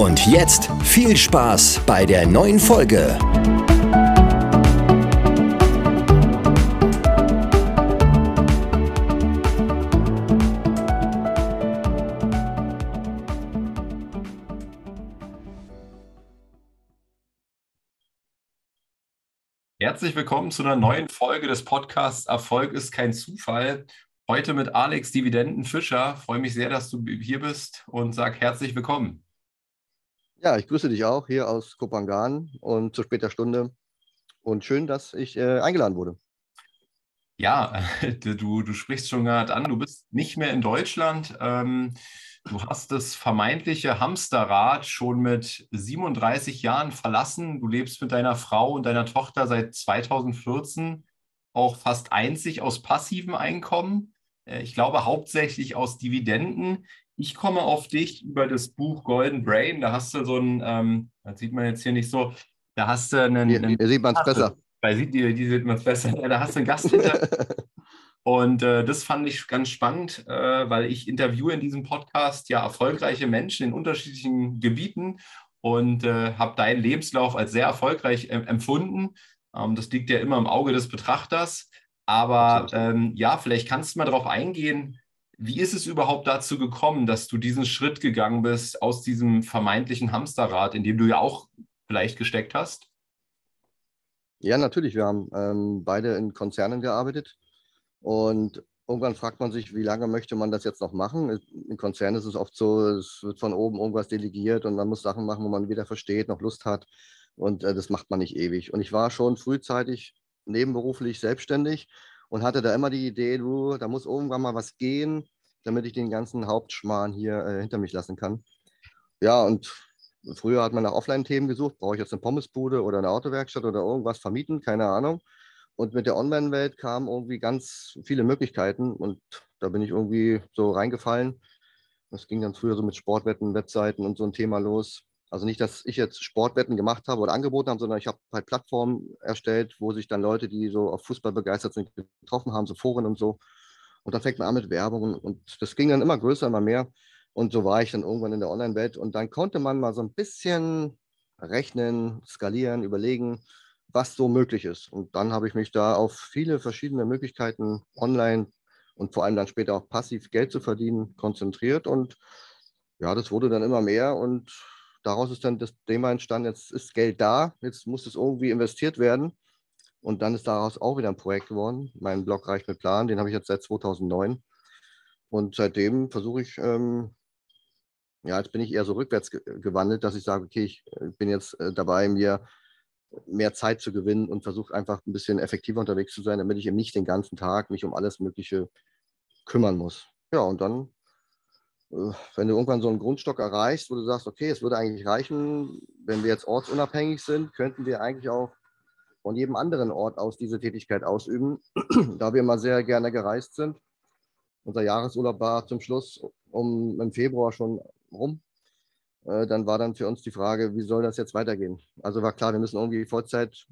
Und jetzt viel Spaß bei der neuen Folge. Herzlich willkommen zu einer neuen Folge des Podcasts Erfolg ist kein Zufall. Heute mit Alex Dividenden Fischer. Freue mich sehr, dass du hier bist und sag herzlich willkommen. Ja, ich grüße dich auch hier aus Kopangan und zu später Stunde. Und schön, dass ich äh, eingeladen wurde. Ja, du, du sprichst schon gerade an, du bist nicht mehr in Deutschland. Ähm, du hast das vermeintliche Hamsterrad schon mit 37 Jahren verlassen. Du lebst mit deiner Frau und deiner Tochter seit 2014 auch fast einzig aus passivem Einkommen. Äh, ich glaube hauptsächlich aus Dividenden. Ich komme auf dich über das Buch Golden Brain. Da hast du so ein, ähm, das sieht man jetzt hier nicht so, da hast du einen. Hier, hier sieht man es besser. Bei sieht, die, die sieht man es besser. Da hast du einen Gast hinter. Und äh, das fand ich ganz spannend, äh, weil ich interviewe in diesem Podcast ja erfolgreiche Menschen in unterschiedlichen Gebieten und äh, habe deinen Lebenslauf als sehr erfolgreich äh, empfunden. Ähm, das liegt ja immer im Auge des Betrachters. Aber ähm, ja, vielleicht kannst du mal darauf eingehen, wie ist es überhaupt dazu gekommen, dass du diesen Schritt gegangen bist aus diesem vermeintlichen Hamsterrad, in dem du ja auch vielleicht gesteckt hast? Ja, natürlich. Wir haben ähm, beide in Konzernen gearbeitet und irgendwann fragt man sich, wie lange möchte man das jetzt noch machen? In Konzernen ist es oft so, es wird von oben irgendwas delegiert und man muss Sachen machen, wo man weder versteht noch Lust hat und äh, das macht man nicht ewig. Und ich war schon frühzeitig nebenberuflich selbstständig und hatte da immer die Idee, du, da muss irgendwann mal was gehen, damit ich den ganzen Hauptschmarrn hier äh, hinter mich lassen kann. Ja, und früher hat man nach Offline-Themen gesucht, brauche ich jetzt eine Pommesbude oder eine Autowerkstatt oder irgendwas vermieten, keine Ahnung. Und mit der Online-Welt kamen irgendwie ganz viele Möglichkeiten und da bin ich irgendwie so reingefallen. Das ging dann früher so mit Sportwetten, Webseiten und so ein Thema los. Also nicht, dass ich jetzt Sportwetten gemacht habe oder angeboten habe, sondern ich habe halt Plattformen erstellt, wo sich dann Leute, die so auf Fußball begeistert sind, getroffen haben, so Foren und so. Und dann fängt man an mit Werbung und das ging dann immer größer, immer mehr. Und so war ich dann irgendwann in der Online-Welt. Und dann konnte man mal so ein bisschen rechnen, skalieren, überlegen, was so möglich ist. Und dann habe ich mich da auf viele verschiedene Möglichkeiten online und vor allem dann später auch passiv Geld zu verdienen konzentriert. Und ja, das wurde dann immer mehr und daraus ist dann das Thema entstanden, jetzt ist Geld da, jetzt muss es irgendwie investiert werden. Und dann ist daraus auch wieder ein Projekt geworden. Mein Blog Reicht mit Plan, den habe ich jetzt seit 2009. Und seitdem versuche ich, ähm, ja, jetzt bin ich eher so rückwärts gewandelt, dass ich sage, okay, ich äh, bin jetzt äh, dabei, mir mehr Zeit zu gewinnen und versuche einfach ein bisschen effektiver unterwegs zu sein, damit ich eben nicht den ganzen Tag mich um alles Mögliche kümmern muss. Ja, und dann wenn du irgendwann so einen Grundstock erreichst, wo du sagst, okay, es würde eigentlich reichen, wenn wir jetzt ortsunabhängig sind, könnten wir eigentlich auch von jedem anderen Ort aus diese Tätigkeit ausüben, da wir mal sehr gerne gereist sind. Unser Jahresurlaub war zum Schluss um im Februar schon rum. Äh, dann war dann für uns die Frage, wie soll das jetzt weitergehen? Also war klar, wir müssen irgendwie Vollzeit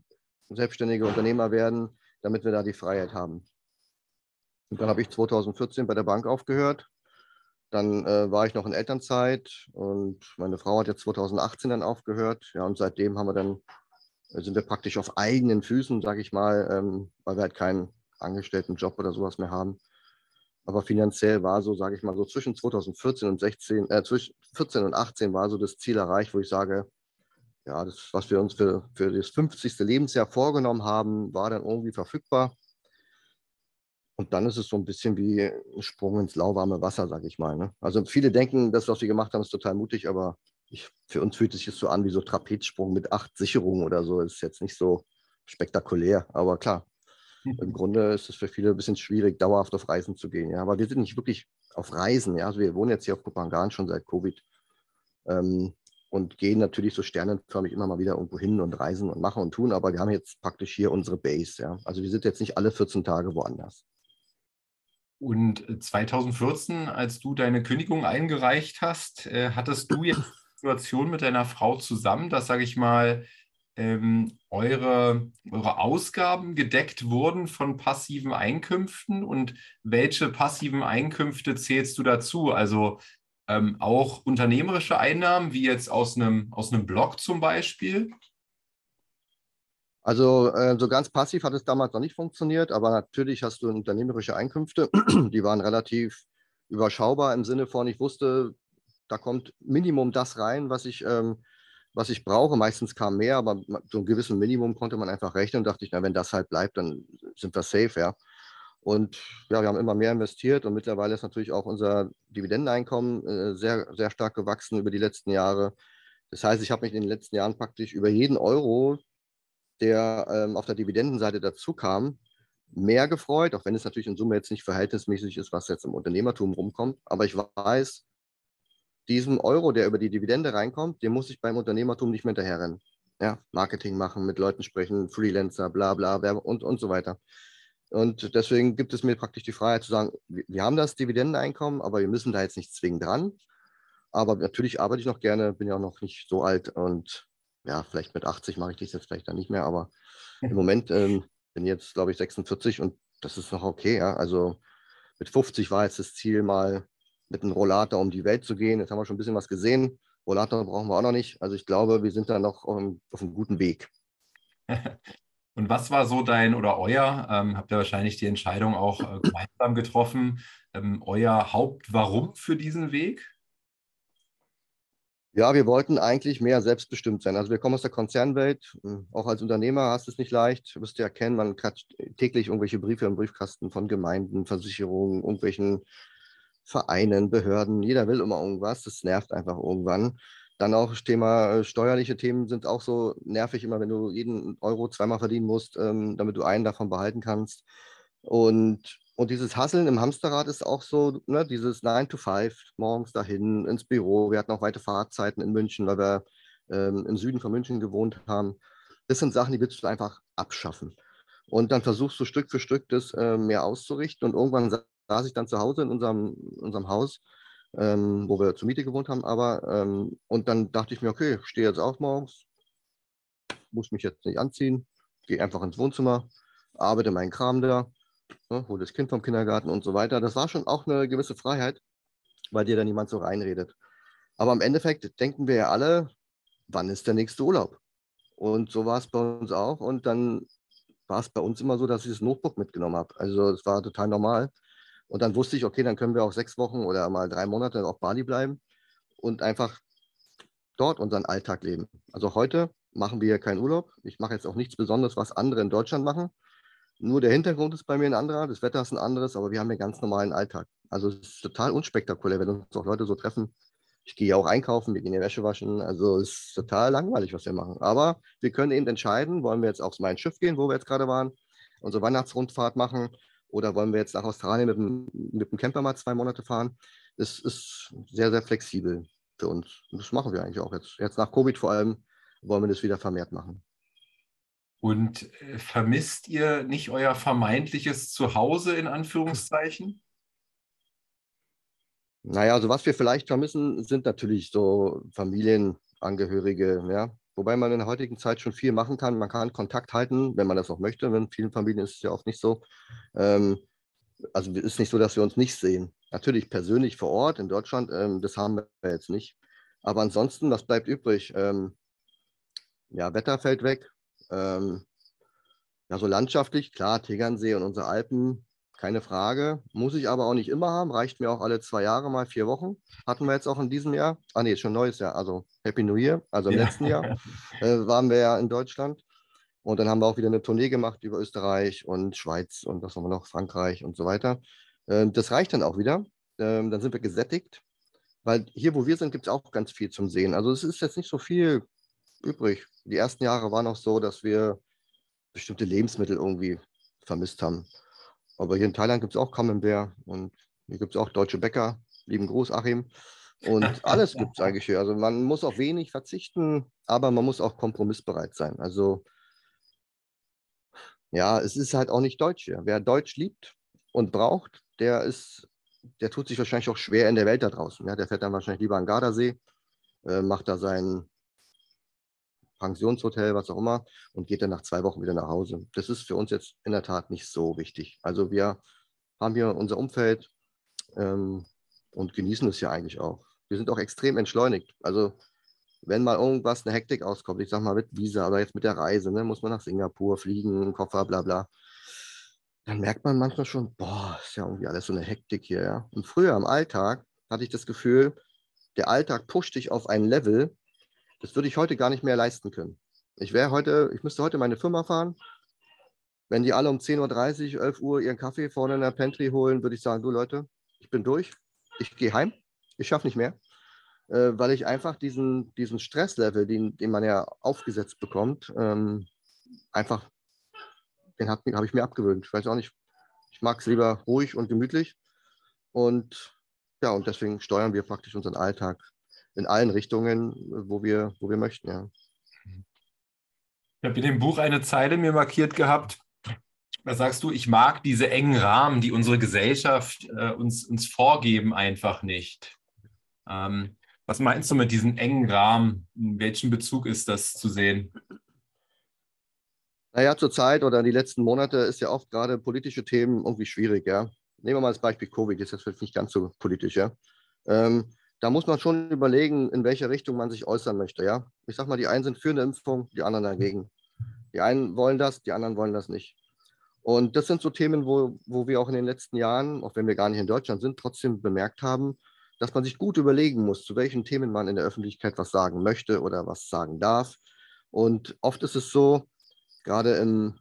selbstständige Unternehmer werden, damit wir da die Freiheit haben. Und dann habe ich 2014 bei der Bank aufgehört, dann äh, war ich noch in Elternzeit und meine Frau hat jetzt 2018 dann aufgehört. Ja, und seitdem haben wir dann, äh, sind wir praktisch auf eigenen Füßen, sage ich mal, ähm, weil wir halt keinen angestellten Job oder sowas mehr haben. Aber finanziell war so, sage ich mal, so zwischen 2014 und 16, äh, zwischen 14 und 18 war so das Ziel erreicht, wo ich sage, ja, das, was wir uns für, für das 50. Lebensjahr vorgenommen haben, war dann irgendwie verfügbar. Und dann ist es so ein bisschen wie ein Sprung ins lauwarme Wasser, sag ich mal. Ne? Also viele denken, das, was wir gemacht haben, ist total mutig, aber ich, für uns fühlt es sich so an wie so Trapezsprung mit acht Sicherungen oder so. Das ist jetzt nicht so spektakulär, aber klar. Im Grunde ist es für viele ein bisschen schwierig, dauerhaft auf Reisen zu gehen. Ja? Aber wir sind nicht wirklich auf Reisen. Ja? Also wir wohnen jetzt hier auf Kupangan schon seit Covid. Ähm, und gehen natürlich so sternenförmig immer mal wieder irgendwo hin und reisen und machen und tun, aber wir haben jetzt praktisch hier unsere Base. Ja? Also wir sind jetzt nicht alle 14 Tage woanders. Und 2014, äh, als du deine Kündigung eingereicht hast, äh, hattest du jetzt die Situation mit deiner Frau zusammen, dass, sage ich mal, ähm, eure, eure Ausgaben gedeckt wurden von passiven Einkünften und welche passiven Einkünfte zählst du dazu? Also ähm, auch unternehmerische Einnahmen, wie jetzt aus einem, aus einem Blog zum Beispiel? Also äh, so ganz passiv hat es damals noch nicht funktioniert, aber natürlich hast du unternehmerische Einkünfte, die waren relativ überschaubar im Sinne von, ich wusste, da kommt Minimum das rein, was ich ähm, was ich brauche. Meistens kam mehr, aber so ein gewisses Minimum konnte man einfach rechnen. Und dachte ich, na, wenn das halt bleibt, dann sind wir safe, ja. Und ja, wir haben immer mehr investiert und mittlerweile ist natürlich auch unser Dividendeneinkommen äh, sehr, sehr stark gewachsen über die letzten Jahre. Das heißt, ich habe mich in den letzten Jahren praktisch über jeden Euro, der ähm, auf der Dividendenseite dazu kam, mehr gefreut, auch wenn es natürlich in Summe jetzt nicht verhältnismäßig ist, was jetzt im Unternehmertum rumkommt. Aber ich weiß, diesem Euro, der über die Dividende reinkommt, den muss ich beim Unternehmertum nicht mehr hinterherrennen. Ja, Marketing machen, mit Leuten sprechen, Freelancer, bla bla, und, und so weiter. Und deswegen gibt es mir praktisch die Freiheit zu sagen, wir haben das Dividendeneinkommen, aber wir müssen da jetzt nicht zwingend dran. Aber natürlich arbeite ich noch gerne, bin ja auch noch nicht so alt und ja, vielleicht mit 80 mache ich das jetzt vielleicht dann nicht mehr, aber im Moment ähm, bin ich jetzt, glaube ich, 46 und das ist noch okay. Ja? Also mit 50 war jetzt das Ziel, mal mit einem Rollator um die Welt zu gehen. Jetzt haben wir schon ein bisschen was gesehen. Rollator brauchen wir auch noch nicht. Also ich glaube, wir sind da noch auf einem, auf einem guten Weg. Und was war so dein oder euer, ähm, habt ihr wahrscheinlich die Entscheidung auch äh, gemeinsam getroffen, ähm, euer Hauptwarum für diesen Weg? Ja, wir wollten eigentlich mehr selbstbestimmt sein. Also wir kommen aus der Konzernwelt. Auch als Unternehmer hast du es nicht leicht. Du wirst ja erkennen, man hat täglich irgendwelche Briefe im Briefkasten von Gemeinden, Versicherungen, irgendwelchen Vereinen, Behörden, jeder will immer irgendwas, das nervt einfach irgendwann. Dann auch das Thema äh, steuerliche Themen sind auch so nervig, immer wenn du jeden Euro zweimal verdienen musst, ähm, damit du einen davon behalten kannst. Und, und dieses Hasseln im Hamsterrad ist auch so, ne, dieses 9 to 5, morgens dahin ins Büro. Wir hatten auch weite Fahrzeiten in München, weil wir ähm, im Süden von München gewohnt haben. Das sind Sachen, die willst du einfach abschaffen. Und dann versuchst du Stück für Stück das äh, mehr auszurichten und irgendwann saß ich dann zu Hause in unserem, unserem Haus, ähm, wo wir zur Miete gewohnt haben, aber ähm, und dann dachte ich mir, okay, ich stehe jetzt auf morgens, muss mich jetzt nicht anziehen, gehe einfach ins Wohnzimmer, arbeite meinen Kram da, ne, hole das Kind vom Kindergarten und so weiter. Das war schon auch eine gewisse Freiheit, weil dir dann niemand so reinredet. Aber im Endeffekt denken wir ja alle, wann ist der nächste Urlaub? Und so war es bei uns auch. Und dann war es bei uns immer so, dass ich das Notebook mitgenommen habe. Also es war total normal. Und dann wusste ich, okay, dann können wir auch sechs Wochen oder mal drei Monate auf Bali bleiben und einfach dort unseren Alltag leben. Also heute machen wir keinen Urlaub. Ich mache jetzt auch nichts Besonderes, was andere in Deutschland machen. Nur der Hintergrund ist bei mir ein anderer, das Wetter ist ein anderes, aber wir haben einen ganz normalen Alltag. Also es ist total unspektakulär, wenn uns auch Leute so treffen. Ich gehe ja auch einkaufen, wir gehen die Wäsche waschen. Also es ist total langweilig, was wir machen. Aber wir können eben entscheiden, wollen wir jetzt aufs Main Schiff gehen, wo wir jetzt gerade waren, unsere Weihnachtsrundfahrt machen oder wollen wir jetzt nach Australien mit dem, mit dem Camper mal zwei Monate fahren? Das ist sehr, sehr flexibel für uns. Und das machen wir eigentlich auch jetzt. Jetzt nach Covid vor allem wollen wir das wieder vermehrt machen. Und äh, vermisst ihr nicht euer vermeintliches Zuhause in Anführungszeichen? Naja, also was wir vielleicht vermissen, sind natürlich so Familienangehörige, ja. Wobei man in der heutigen Zeit schon viel machen kann. Man kann Kontakt halten, wenn man das auch möchte. In vielen Familien ist es ja oft nicht so. Ähm, also es ist nicht so, dass wir uns nicht sehen. Natürlich persönlich vor Ort in Deutschland, ähm, das haben wir jetzt nicht. Aber ansonsten, was bleibt übrig? Ähm, ja, Wetter fällt weg. Ähm, ja, so landschaftlich, klar, Tegernsee und unsere Alpen, keine Frage. Muss ich aber auch nicht immer haben. Reicht mir auch alle zwei Jahre mal vier Wochen. Hatten wir jetzt auch in diesem Jahr. Ah, nee, ist schon neues Jahr. Also Happy New Year. Also im ja. letzten Jahr äh, waren wir ja in Deutschland. Und dann haben wir auch wieder eine Tournee gemacht über Österreich und Schweiz und was haben wir noch, Frankreich und so weiter. Äh, das reicht dann auch wieder. Äh, dann sind wir gesättigt. Weil hier, wo wir sind, gibt es auch ganz viel zum Sehen. Also es ist jetzt nicht so viel übrig. Die ersten Jahre waren auch so, dass wir bestimmte Lebensmittel irgendwie vermisst haben. Aber hier in Thailand gibt es auch Camembert und hier gibt es auch deutsche Bäcker. Lieben Gruß, Achim. Und alles gibt es eigentlich hier. Also man muss auf wenig verzichten, aber man muss auch kompromissbereit sein. Also ja, es ist halt auch nicht Deutsch hier. Wer Deutsch liebt und braucht, der ist, der tut sich wahrscheinlich auch schwer in der Welt da draußen. Ja, der fährt dann wahrscheinlich lieber an Gardasee, äh, macht da sein Pensionshotel, was auch immer, und geht dann nach zwei Wochen wieder nach Hause. Das ist für uns jetzt in der Tat nicht so wichtig. Also wir haben hier unser Umfeld ähm, und genießen es ja eigentlich auch. Wir sind auch extrem entschleunigt. Also wenn mal irgendwas, eine Hektik auskommt, ich sag mal mit Visa oder jetzt mit der Reise, ne, muss man nach Singapur fliegen, Koffer, bla bla, dann merkt man manchmal schon, boah, ist ja irgendwie alles so eine Hektik hier. Ja? Und früher im Alltag hatte ich das Gefühl, der Alltag pusht dich auf ein Level, das würde ich heute gar nicht mehr leisten können. Ich wäre heute, ich müsste heute meine Firma fahren. Wenn die alle um 10.30 Uhr, 11 Uhr ihren Kaffee vorne in der Pantry holen, würde ich sagen, du Leute, ich bin durch, ich gehe heim, ich schaffe nicht mehr äh, weil ich einfach diesen, diesen Stresslevel, den, den man ja aufgesetzt bekommt, ähm, einfach, den habe hab ich mir abgewöhnt. Ich weiß auch nicht, ich mag es lieber ruhig und gemütlich. Und ja, und deswegen steuern wir praktisch unseren Alltag in allen Richtungen, wo wir, wo wir möchten, ja. Ich habe in dem Buch eine Zeile mir markiert gehabt. Da sagst du, ich mag diese engen Rahmen, die unsere Gesellschaft äh, uns, uns vorgeben, einfach nicht. Ähm, was meinst du mit diesem engen Rahmen? In welchem Bezug ist das zu sehen? Naja, zurzeit oder die letzten Monate ist ja oft gerade politische Themen irgendwie schwierig, ja. Nehmen wir mal das Beispiel Covid, das ist jetzt nicht ganz so politisch, ja. Ähm, da muss man schon überlegen, in welche Richtung man sich äußern möchte, ja. Ich sag mal, die einen sind für eine Impfung, die anderen dagegen. Die einen wollen das, die anderen wollen das nicht. Und das sind so Themen, wo, wo wir auch in den letzten Jahren, auch wenn wir gar nicht in Deutschland sind, trotzdem bemerkt haben, dass man sich gut überlegen muss, zu welchen Themen man in der Öffentlichkeit was sagen möchte oder was sagen darf. Und oft ist es so, gerade im,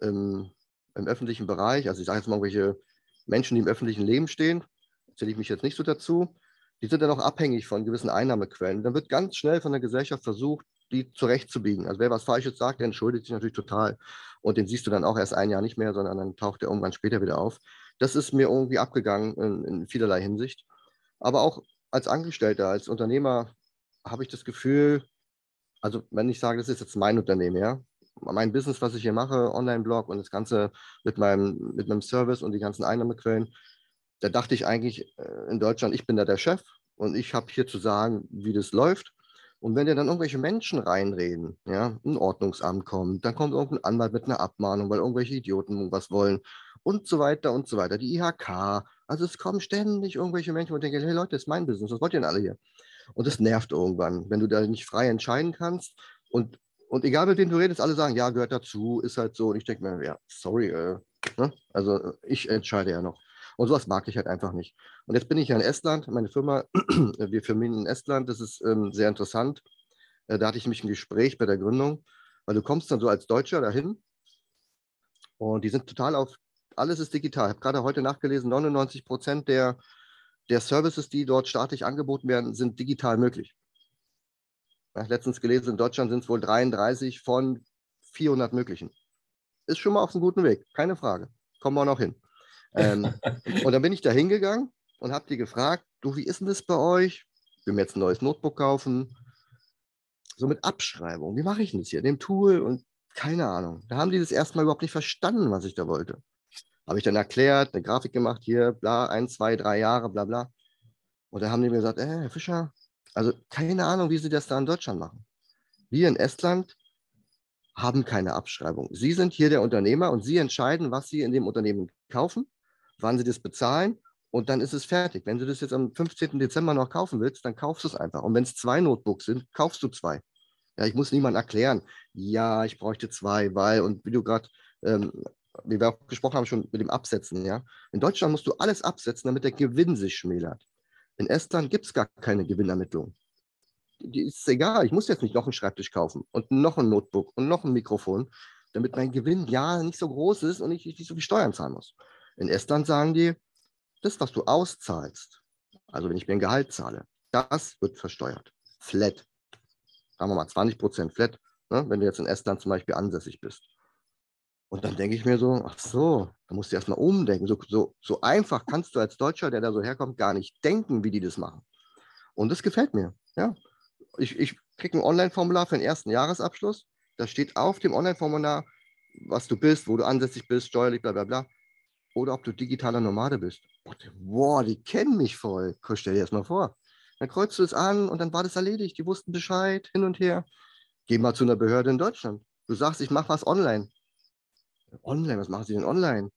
im, im öffentlichen Bereich, also ich sage jetzt mal irgendwelche Menschen, die im öffentlichen Leben stehen, zähle ich mich jetzt nicht so dazu, die sind dann auch abhängig von gewissen Einnahmequellen. Dann wird ganz schnell von der Gesellschaft versucht, die zurechtzubiegen. Also wer was Falsches sagt, der entschuldigt sich natürlich total. Und den siehst du dann auch erst ein Jahr nicht mehr, sondern dann taucht er irgendwann später wieder auf. Das ist mir irgendwie abgegangen in, in vielerlei Hinsicht. Aber auch als Angestellter, als Unternehmer habe ich das Gefühl, also wenn ich sage, das ist jetzt mein Unternehmen, ja, mein Business, was ich hier mache, Online-Blog und das Ganze mit meinem, mit meinem Service und die ganzen Einnahmequellen, da dachte ich eigentlich äh, in Deutschland, ich bin da der Chef und ich habe hier zu sagen, wie das läuft. Und wenn dir dann irgendwelche Menschen reinreden, ja, ein Ordnungsamt kommt, dann kommt irgendein Anwalt mit einer Abmahnung, weil irgendwelche Idioten was wollen und so weiter und so weiter. Die IHK, also es kommen ständig irgendwelche Menschen und denken, hey Leute, das ist mein Business, was wollt ihr denn alle hier? Und das nervt irgendwann, wenn du da nicht frei entscheiden kannst und, und egal mit wem du redest, alle sagen, ja, gehört dazu, ist halt so. Und ich denke mir, ja, sorry, äh, ne? also ich entscheide ja noch. Und sowas mag ich halt einfach nicht. Und jetzt bin ich ja in Estland, meine Firma, wir firmieren in Estland, das ist ähm, sehr interessant. Äh, da hatte ich mich ein Gespräch bei der Gründung, weil du kommst dann so als Deutscher dahin und die sind total auf, alles ist digital. Ich habe gerade heute nachgelesen, 99 Prozent der, der Services, die dort staatlich angeboten werden, sind digital möglich. Ja, letztens gelesen, in Deutschland sind es wohl 33 von 400 möglichen. Ist schon mal auf einem guten Weg, keine Frage. Kommen wir auch noch hin. Ähm, und dann bin ich da hingegangen und habe die gefragt, du, wie ist denn das bei euch? Ich will mir jetzt ein neues Notebook kaufen. So mit Abschreibung. Wie mache ich denn das hier? Dem Tool und keine Ahnung. Da haben die das erstmal überhaupt nicht verstanden, was ich da wollte. Habe ich dann erklärt, eine Grafik gemacht, hier, bla, ein, zwei, drei Jahre, bla, bla. Und dann haben die mir gesagt, äh, Herr Fischer, also keine Ahnung, wie Sie das da in Deutschland machen. Wir in Estland haben keine Abschreibung. Sie sind hier der Unternehmer und Sie entscheiden, was Sie in dem Unternehmen kaufen wann sie das bezahlen und dann ist es fertig. Wenn du das jetzt am 15. Dezember noch kaufen willst, dann kaufst du es einfach. Und wenn es zwei Notebooks sind, kaufst du zwei. Ja, ich muss niemand erklären, ja, ich bräuchte zwei, weil, und wie du gerade, ähm, wie wir auch gesprochen haben, schon mit dem Absetzen, ja. In Deutschland musst du alles absetzen, damit der Gewinn sich schmälert. In Estland gibt es gar keine Gewinnermittlung. Die ist egal, ich muss jetzt nicht noch einen Schreibtisch kaufen und noch ein Notebook und noch ein Mikrofon, damit mein Gewinn ja nicht so groß ist und ich nicht so viel Steuern zahlen muss. In Estland sagen die, das, was du auszahlst, also wenn ich mir ein Gehalt zahle, das wird versteuert. Flat. Sagen wir mal 20 Prozent flat, ne, wenn du jetzt in Estland zum Beispiel ansässig bist. Und dann denke ich mir so, ach so, da musst du erstmal umdenken. So, so, so einfach kannst du als Deutscher, der da so herkommt, gar nicht denken, wie die das machen. Und das gefällt mir. Ja. Ich, ich kriege ein Online-Formular für den ersten Jahresabschluss. Da steht auf dem Online-Formular, was du bist, wo du ansässig bist, steuerlich, bla bla bla. Oder ob du digitaler Nomade bist. Boah, die kennen mich voll. Stell dir das mal vor. Dann kreuzt du es an und dann war das erledigt. Die wussten Bescheid, hin und her. Geh mal zu einer Behörde in Deutschland. Du sagst, ich mache was online. Online, was machen Sie denn online?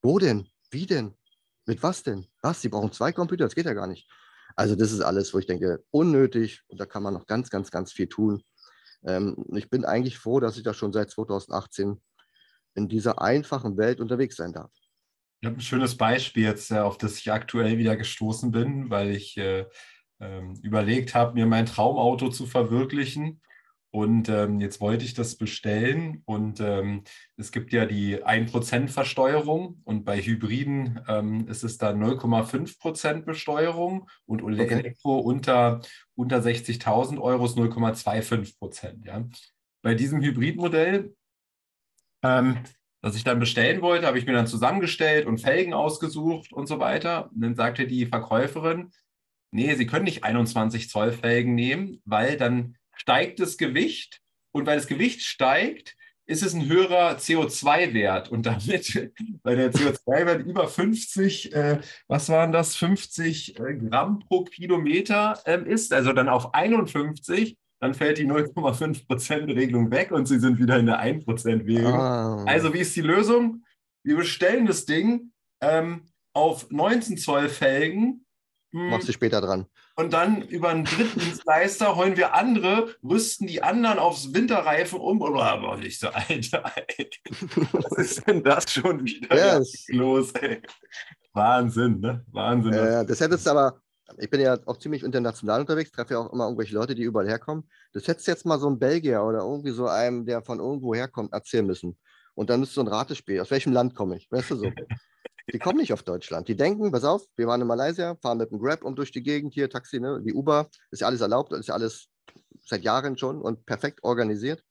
Wo denn? Wie denn? Mit was denn? Was? Sie brauchen zwei Computer, das geht ja gar nicht. Also das ist alles, wo ich denke, unnötig und da kann man noch ganz, ganz, ganz viel tun. Ähm, ich bin eigentlich froh, dass ich da schon seit 2018 in dieser einfachen Welt unterwegs sein darf. Ich habe ein schönes Beispiel jetzt, äh, auf das ich aktuell wieder gestoßen bin, weil ich äh, äh, überlegt habe, mir mein Traumauto zu verwirklichen und ähm, jetzt wollte ich das bestellen und ähm, es gibt ja die 1% Versteuerung und bei Hybriden ähm, ist es dann 0,5% Besteuerung und okay. Elektro unter, unter 60.000 Euro ist 0,25%. Ja. Bei diesem Hybridmodell, ähm, das ich dann bestellen wollte, habe ich mir dann zusammengestellt und Felgen ausgesucht und so weiter. Und dann sagte die Verkäuferin, nee, Sie können nicht 21 Zoll Felgen nehmen, weil dann steigt das Gewicht. Und weil das Gewicht steigt, ist es ein höherer CO2-Wert und damit, weil der CO2-Wert über 50, äh, was waren das, 50 äh, Gramm pro Kilometer äh, ist, also dann auf 51, dann fällt die 0,5%-Regelung weg und sie sind wieder in der 1%-Währung. Ah. Also wie ist die Lösung? Wir bestellen das Ding ähm, auf 19 Zoll Felgen hm. Machst du später dran. Und dann über einen Drittdienstleister holen wir andere, rüsten die anderen aufs Winterreifen um. Oder aber nicht so, Alter, ey. Was ist denn das schon wieder ja, los, ey? Wahnsinn, ne? Wahnsinn. Äh, das hättest du aber, ich bin ja auch ziemlich international unterwegs, treffe ja auch immer irgendwelche Leute, die überall herkommen. Das hättest du jetzt mal so ein Belgier oder irgendwie so einem, der von irgendwo herkommt, erzählen müssen. Und dann ist so ein Ratespiel. Aus welchem Land komme ich? Weißt du so? Die kommen nicht auf Deutschland. Die denken, pass auf, wir waren in Malaysia, fahren mit dem Grab um durch die Gegend hier, Taxi, ne, die Uber, ist ja alles erlaubt, ist ja alles seit Jahren schon und perfekt organisiert.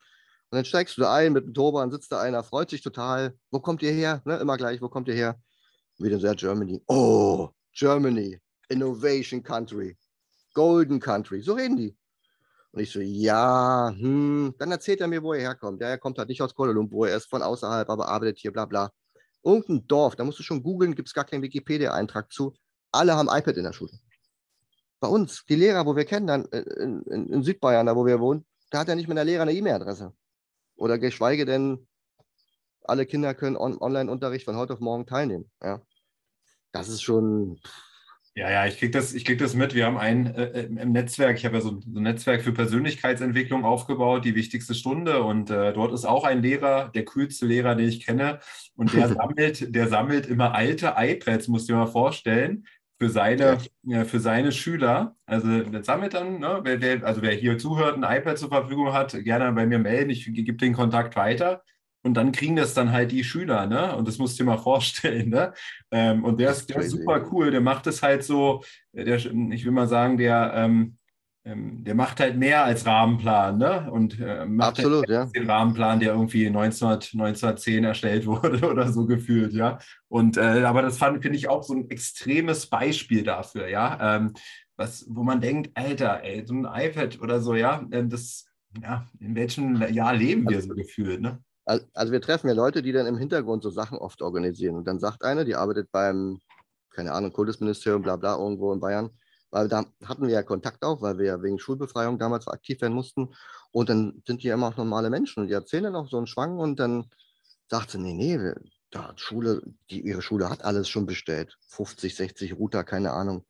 Und dann steigst du da ein mit dem Turban, sitzt da einer, freut sich total. Wo kommt ihr her? Ne, immer gleich, wo kommt ihr her? Wieder sehr Germany. Oh, Germany, Innovation Country, Golden Country. So reden die. Und ich so, ja, hm. Dann erzählt er mir, wo er herkommt. Ja, er kommt halt nicht aus Kuala Lumpur, er ist von außerhalb, aber arbeitet hier, bla bla irgendein Dorf, da musst du schon googeln, gibt es gar keinen Wikipedia-Eintrag zu. Alle haben iPad in der Schule. Bei uns, die Lehrer, wo wir kennen, dann äh, in, in, in Südbayern, da wo wir wohnen, da hat er nicht mehr der Lehrer eine E-Mail-Adresse. Oder geschweige denn, alle Kinder können on Online-Unterricht von heute auf morgen teilnehmen. Ja. Das ist schon. Pff, ja, ja, ich kriege das, krieg das mit. Wir haben ein äh, im Netzwerk, ich habe ja so, so, ein Netzwerk für Persönlichkeitsentwicklung aufgebaut, die wichtigste Stunde. Und äh, dort ist auch ein Lehrer, der coolste Lehrer, den ich kenne. Und der sammelt, der sammelt immer alte iPads, musst du dir mal vorstellen, für seine, ja. für seine Schüler. Also der sammelt dann, ne, wer, wer, also wer hier zuhört, ein iPad zur Verfügung hat, gerne bei mir melden. Ich gebe den Kontakt weiter. Und dann kriegen das dann halt die Schüler, ne? Und das musst du dir mal vorstellen, ne? Ähm, und der ist, der ist super cool, der macht es halt so, der, ich will mal sagen, der, ähm, ähm, der macht halt mehr als Rahmenplan, ne? Und äh, macht halt Absolut, halt ja. den Rahmenplan, der irgendwie 19, 1910 erstellt wurde oder so gefühlt, ja. Und äh, aber das fand, finde ich, auch so ein extremes Beispiel dafür, ja. Ähm, was, wo man denkt, Alter, ey, so ein iPad oder so, ja, ähm, das, ja, in welchem Jahr leben wir also, so gefühlt, ne? Also wir treffen ja Leute, die dann im Hintergrund so Sachen oft organisieren. Und dann sagt eine, die arbeitet beim, keine Ahnung, Kultusministerium, bla bla, irgendwo in Bayern, weil da hatten wir ja Kontakt auch, weil wir ja wegen Schulbefreiung damals aktiv werden mussten. Und dann sind die ja immer auch normale Menschen und die erzählen dann auch so einen Schwang und dann sagt sie, nee, nee, da Schule, die, ihre Schule hat alles schon bestellt. 50, 60 Router, keine Ahnung.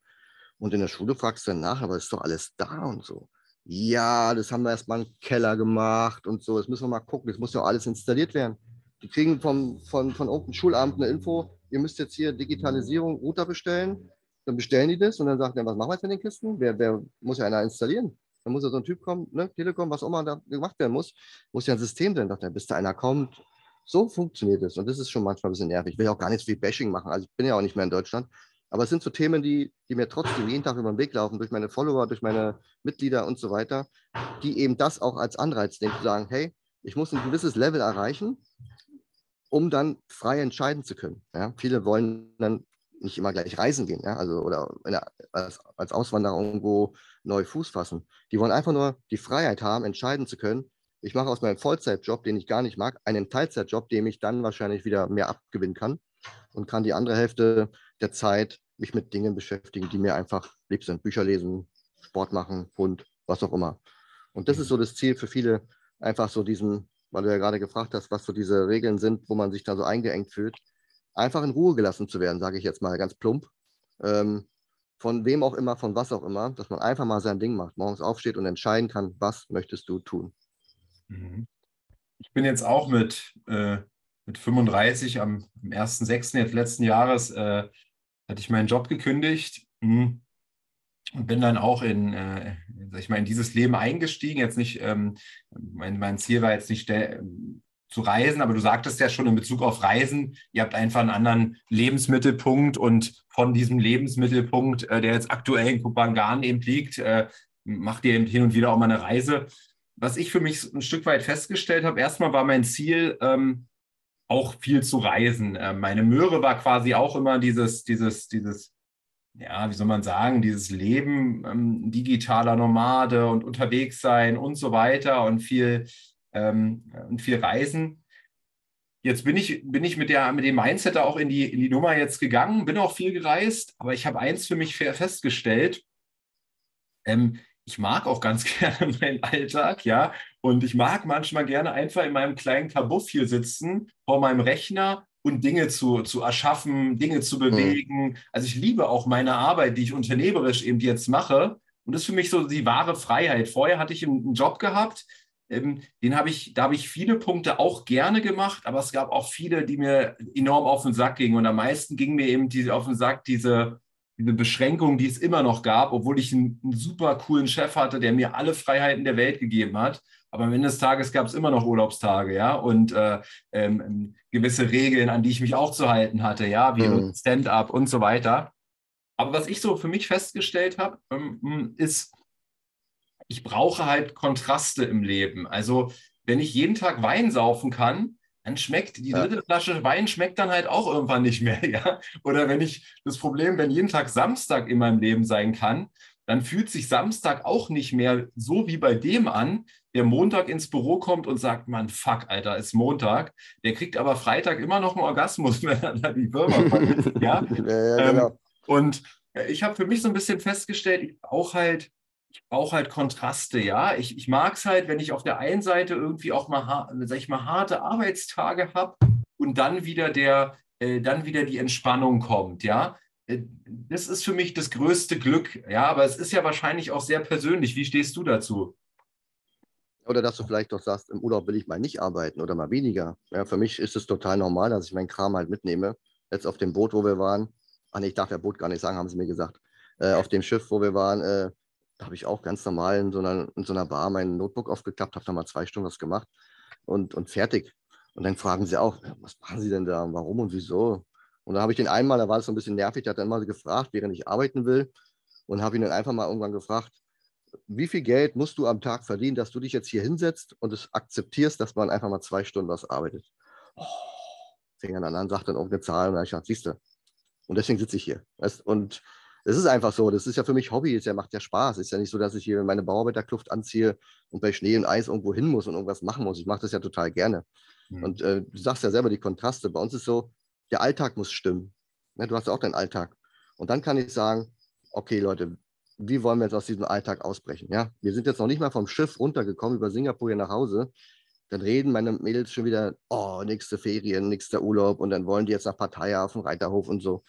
Und in der Schule fragst du dann nach, aber ist doch alles da und so ja, das haben wir erstmal im Keller gemacht und so, das müssen wir mal gucken, das muss ja alles installiert werden. Die kriegen vom, von, von irgendeinem Schulamt eine Info, ihr müsst jetzt hier Digitalisierung, Router bestellen. Dann bestellen die das und dann sagt er, was machen wir jetzt mit den Kisten? Wer, wer muss ja einer installieren? Dann muss ja so ein Typ kommen, ne? Telekom, was auch immer da gemacht werden muss, muss ja ein System sein. Sagt er, bis da einer kommt. So funktioniert es. Und das ist schon manchmal ein bisschen nervig. Ich will auch gar nicht so viel Bashing machen. Also ich bin ja auch nicht mehr in Deutschland. Aber es sind so Themen, die, die mir trotzdem jeden Tag über den Weg laufen, durch meine Follower, durch meine Mitglieder und so weiter, die eben das auch als Anreiz nehmen, zu sagen, hey, ich muss ein gewisses Level erreichen, um dann frei entscheiden zu können. Ja? Viele wollen dann nicht immer gleich reisen gehen, ja, also oder der, als, als Auswanderer irgendwo neu Fuß fassen. Die wollen einfach nur die Freiheit haben, entscheiden zu können, ich mache aus meinem Vollzeitjob, den ich gar nicht mag, einen Teilzeitjob, dem ich dann wahrscheinlich wieder mehr abgewinnen kann und kann die andere Hälfte der Zeit mich mit Dingen beschäftigen, die mir einfach lieb sind. Bücher lesen, Sport machen, Hund, was auch immer. Und das ist so das Ziel für viele, einfach so diesen, weil du ja gerade gefragt hast, was so diese Regeln sind, wo man sich da so eingeengt fühlt, einfach in Ruhe gelassen zu werden, sage ich jetzt mal ganz plump. Ähm, von wem auch immer, von was auch immer, dass man einfach mal sein Ding macht, morgens aufsteht und entscheiden kann, was möchtest du tun. Mhm. Ich bin jetzt auch mit, äh, mit 35 am, am 1.6. jetzt letzten Jahres äh, hatte ich meinen Job gekündigt mh, und bin dann auch in, äh, ich mal, in dieses Leben eingestiegen. Jetzt nicht, ähm, mein, mein Ziel war jetzt nicht zu reisen, aber du sagtest ja schon in Bezug auf Reisen, ihr habt einfach einen anderen Lebensmittelpunkt und von diesem Lebensmittelpunkt, äh, der jetzt aktuell in Kupangan eben liegt, äh, macht ihr eben hin und wieder auch mal eine Reise was ich für mich ein Stück weit festgestellt habe, erstmal war mein Ziel, ähm, auch viel zu reisen. Ähm, meine Möhre war quasi auch immer dieses, dieses, dieses, ja, wie soll man sagen, dieses Leben ähm, digitaler Nomade und unterwegs sein und so weiter und viel, ähm, und viel Reisen. Jetzt bin ich, bin ich mit, der, mit dem Mindset auch in die, in die Nummer jetzt gegangen, bin auch viel gereist, aber ich habe eins für mich festgestellt. Ähm, ich mag auch ganz gerne meinen Alltag, ja. Und ich mag manchmal gerne einfach in meinem kleinen Kabuff hier sitzen, vor meinem Rechner und Dinge zu, zu erschaffen, Dinge zu mhm. bewegen. Mhm. Also ich liebe auch meine Arbeit, die ich unternehmerisch eben jetzt mache. Und das ist für mich so die wahre Freiheit. Vorher hatte ich einen Job gehabt, ähm, den habe ich, da habe ich viele Punkte auch gerne gemacht, aber es gab auch viele, die mir enorm auf den Sack gingen. Und am meisten ging mir eben diese auf den Sack, diese, diese Beschränkung, die es immer noch gab, obwohl ich einen, einen, super coolen Chef hatte, der mir alle Freiheiten der Welt gegeben hat. Aber am Ende des Tages gab es immer noch Urlaubstage, ja, und äh, ähm, gewisse Regeln, an die ich mich auch zu halten hatte, ja, wie mhm. Stand-up und so weiter. Aber was ich so für mich festgestellt habe, ähm, ist, ich brauche halt Kontraste im Leben. Also, wenn ich jeden Tag Wein saufen kann, dann schmeckt die dritte ja. Flasche Wein schmeckt dann halt auch irgendwann nicht mehr, ja. Oder wenn ich das Problem, wenn jeden Tag Samstag in meinem Leben sein kann, dann fühlt sich Samstag auch nicht mehr so wie bei dem an, der Montag ins Büro kommt und sagt, man, fuck, Alter, ist Montag. Der kriegt aber Freitag immer noch einen Orgasmus, wenn er da die Firma verlässt, ja. ja, ja genau. ähm, und ich habe für mich so ein bisschen festgestellt, ich brauche halt ich brauche halt Kontraste, ja. Ich, ich mag es halt, wenn ich auf der einen Seite irgendwie auch mal, sag ich mal, harte Arbeitstage habe und dann wieder der, äh, dann wieder die Entspannung kommt, ja. Äh, das ist für mich das größte Glück, ja, aber es ist ja wahrscheinlich auch sehr persönlich. Wie stehst du dazu? Oder dass du vielleicht doch sagst, im Urlaub will ich mal nicht arbeiten oder mal weniger. Ja, für mich ist es total normal, dass ich meinen Kram halt mitnehme. Jetzt auf dem Boot, wo wir waren, ach nee, ich darf ja Boot gar nicht sagen, haben sie mir gesagt. Äh, auf dem Schiff, wo wir waren, äh, da habe ich auch ganz normal in so einer, in so einer Bar mein Notebook aufgeklappt, habe da mal zwei Stunden was gemacht und, und fertig. Und dann fragen sie auch, was machen Sie denn da, warum und wieso? Und da habe ich den einmal, da war es so ein bisschen nervig, der hat dann mal gefragt, während ich arbeiten will. Und habe ihn dann einfach mal irgendwann gefragt, wie viel Geld musst du am Tag verdienen, dass du dich jetzt hier hinsetzt und es akzeptierst, dass man einfach mal zwei Stunden was arbeitet? Oh, fing dann an, sagt dann irgendeine Zahl und dann habe ich gesagt, siehst du. Und deswegen sitze ich hier. Weißt? Und es ist einfach so, das ist ja für mich Hobby, es ja, macht ja Spaß. Es ist ja nicht so, dass ich hier meine Bauarbeiterkluft anziehe und bei Schnee und Eis irgendwo hin muss und irgendwas machen muss. Ich mache das ja total gerne. Mhm. Und äh, du sagst ja selber die Kontraste. Bei uns ist so, der Alltag muss stimmen. Ja, du hast ja auch deinen Alltag. Und dann kann ich sagen, okay, Leute, wie wollen wir jetzt aus diesem Alltag ausbrechen? Ja, wir sind jetzt noch nicht mal vom Schiff runtergekommen über Singapur hier nach Hause. Dann reden meine Mädels schon wieder, oh, nächste Ferien, nächster Urlaub und dann wollen die jetzt nach Pattaya auf den Reiterhof und so.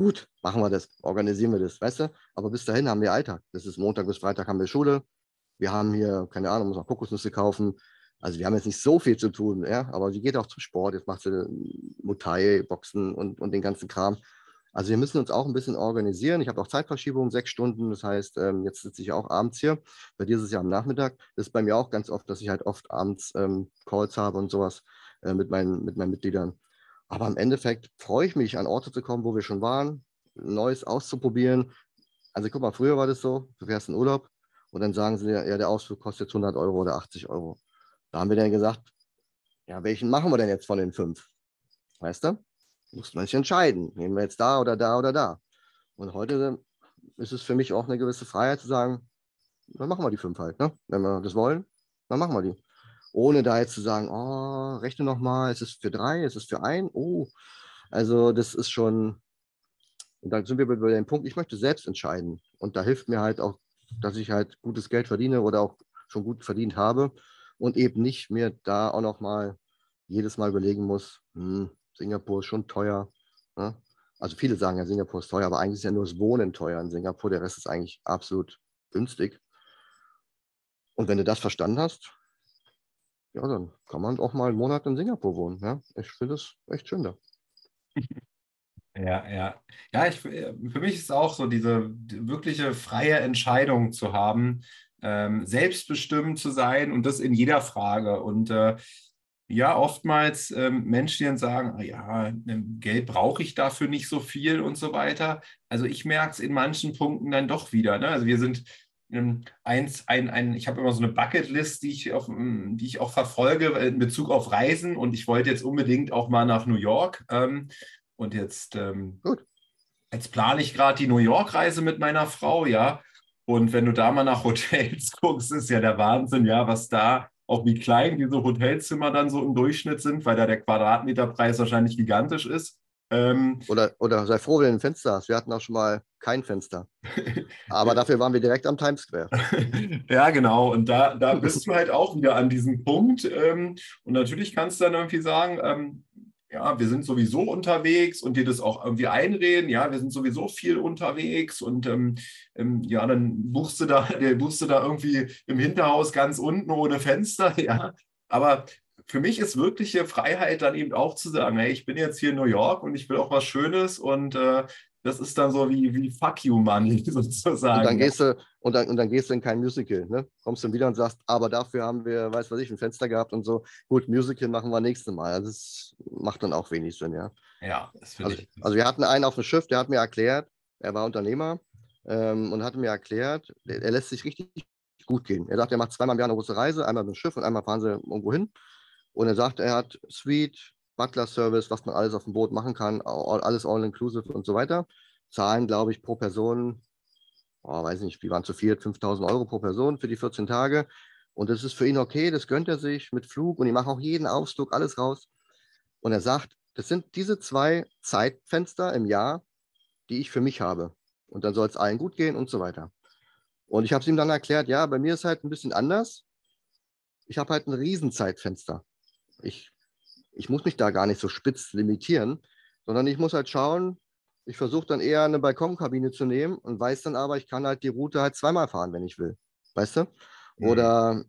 Gut, machen wir das, organisieren wir das, weißt du? Aber bis dahin haben wir Alltag. Das ist Montag bis Freitag haben wir Schule. Wir haben hier, keine Ahnung, muss noch Kokosnüsse kaufen. Also wir haben jetzt nicht so viel zu tun, ja, aber sie geht auch zum Sport, jetzt macht sie Muay, Boxen und, und den ganzen Kram. Also wir müssen uns auch ein bisschen organisieren. Ich habe auch Zeitverschiebung, sechs Stunden. Das heißt, ähm, jetzt sitze ich auch abends hier. Bei dir ist es ja am Nachmittag. Das ist bei mir auch ganz oft, dass ich halt oft abends ähm, Calls habe und sowas äh, mit, meinen, mit meinen Mitgliedern. Aber im Endeffekt freue ich mich, an Orte zu kommen, wo wir schon waren, Neues auszuprobieren. Also guck mal, früher war das so, du fährst in Urlaub und dann sagen sie ja, der Ausflug kostet 100 Euro oder 80 Euro. Da haben wir dann gesagt, ja, welchen machen wir denn jetzt von den fünf? Weißt du? musste man sich entscheiden. Nehmen wir jetzt da oder da oder da. Und heute ist es für mich auch eine gewisse Freiheit zu sagen, dann machen wir die fünf halt. Ne? Wenn wir das wollen, dann machen wir die. Ohne da jetzt zu sagen, oh, rechne nochmal, es ist für drei, es ist für ein, oh. Also das ist schon, und dann sind wir bei dem Punkt, ich möchte selbst entscheiden. Und da hilft mir halt auch, dass ich halt gutes Geld verdiene oder auch schon gut verdient habe und eben nicht mir da auch nochmal jedes Mal überlegen muss, hm, Singapur ist schon teuer. Ne? Also viele sagen ja, Singapur ist teuer, aber eigentlich ist ja nur das Wohnen teuer in Singapur. Der Rest ist eigentlich absolut günstig. Und wenn du das verstanden hast, ja, dann kann man auch mal einen Monat in Singapur wohnen. Ja? Ich finde es echt schön da. Ja, ja. Ja, ich, für mich ist es auch so, diese wirkliche freie Entscheidung zu haben, ähm, selbstbestimmt zu sein und das in jeder Frage. Und äh, ja, oftmals ähm, Menschen, die dann sagen, ah, ja, Geld brauche ich dafür nicht so viel und so weiter. Also ich merke es in manchen Punkten dann doch wieder. Ne? Also wir sind eins, ein, ein, ich habe immer so eine Bucketlist, die ich, auf, ähm, die ich auch verfolge in Bezug auf Reisen und ich wollte jetzt unbedingt auch mal nach New York. Ähm, und jetzt, ähm, jetzt plane ich gerade die New York-Reise mit meiner Frau, ja. Und wenn du da mal nach Hotels guckst, ist ja der Wahnsinn, ja, was da auch wie klein diese Hotelzimmer dann so im Durchschnitt sind, weil da der Quadratmeterpreis wahrscheinlich gigantisch ist. Ähm, oder, oder sei froh, wenn du ein Fenster hast. Wir hatten auch schon mal kein Fenster. Aber dafür waren wir direkt am Times Square. ja, genau. Und da, da bist du halt auch wieder an diesem Punkt. Ähm, und natürlich kannst du dann irgendwie sagen, ähm, ja, wir sind sowieso unterwegs und dir das auch irgendwie einreden, ja, wir sind sowieso viel unterwegs und ähm, ähm, ja, dann buchst du da, buchst du da irgendwie im Hinterhaus ganz unten ohne Fenster, ja. Aber für mich ist wirkliche Freiheit dann eben auch zu sagen, hey, ich bin jetzt hier in New York und ich will auch was Schönes und äh, das ist dann so wie, wie Fuck you Money sozusagen. Und dann gehst du, und dann, und dann gehst du in kein Musical, ne? Kommst dann wieder und sagst, aber dafür haben wir, weiß was ich, ein Fenster gehabt und so. Gut, Musical machen wir nächstes Mal. Also das macht dann auch wenig Sinn, ja. Ja, das finde also, ich. Also wir hatten einen auf dem Schiff, der hat mir erklärt, er war Unternehmer ähm, und hat mir erklärt, er lässt sich richtig gut gehen. Er sagt, er macht zweimal im Jahr eine große Reise, einmal mit dem Schiff und einmal fahren sie irgendwo hin. Und er sagt, er hat Suite, Butler-Service, was man alles auf dem Boot machen kann, alles all-inclusive und so weiter. Zahlen, glaube ich, pro Person, oh, weiß nicht, wie waren zu viel, 5000 Euro pro Person für die 14 Tage. Und das ist für ihn okay, das gönnt er sich mit Flug und ich mache auch jeden Ausflug, alles raus. Und er sagt, das sind diese zwei Zeitfenster im Jahr, die ich für mich habe. Und dann soll es allen gut gehen und so weiter. Und ich habe es ihm dann erklärt, ja, bei mir ist halt ein bisschen anders. Ich habe halt ein Riesenzeitfenster. Ich, ich muss mich da gar nicht so spitz limitieren, sondern ich muss halt schauen, ich versuche dann eher eine Balkonkabine zu nehmen und weiß dann aber, ich kann halt die Route halt zweimal fahren, wenn ich will. Weißt du? Mhm. Oder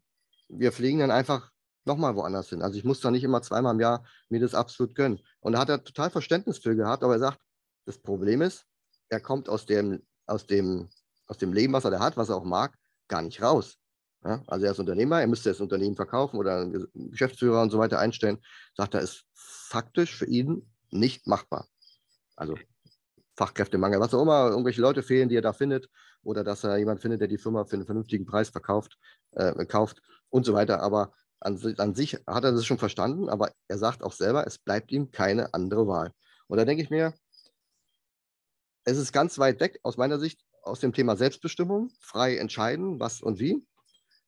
wir fliegen dann einfach nochmal woanders hin. Also ich muss da nicht immer zweimal im Jahr mir das absolut gönnen. Und da hat er total Verständnis für gehabt, aber er sagt, das Problem ist, er kommt aus dem, aus dem, aus dem Leben, was er da hat, was er auch mag, gar nicht raus. Ja? Also er ist Unternehmer, er müsste das Unternehmen verkaufen oder einen Geschäftsführer und so weiter einstellen. Sagt er, ist faktisch für ihn nicht machbar. Also Fachkräftemangel, was auch immer, irgendwelche Leute fehlen, die er da findet, oder dass er jemand findet, der die Firma für einen vernünftigen Preis verkauft, äh, kauft und so weiter. Aber an, an, sich hat er das schon verstanden, aber er sagt auch selber, es bleibt ihm keine andere Wahl. Und da denke ich mir, es ist ganz weit weg aus meiner Sicht aus dem Thema Selbstbestimmung, frei entscheiden, was und wie.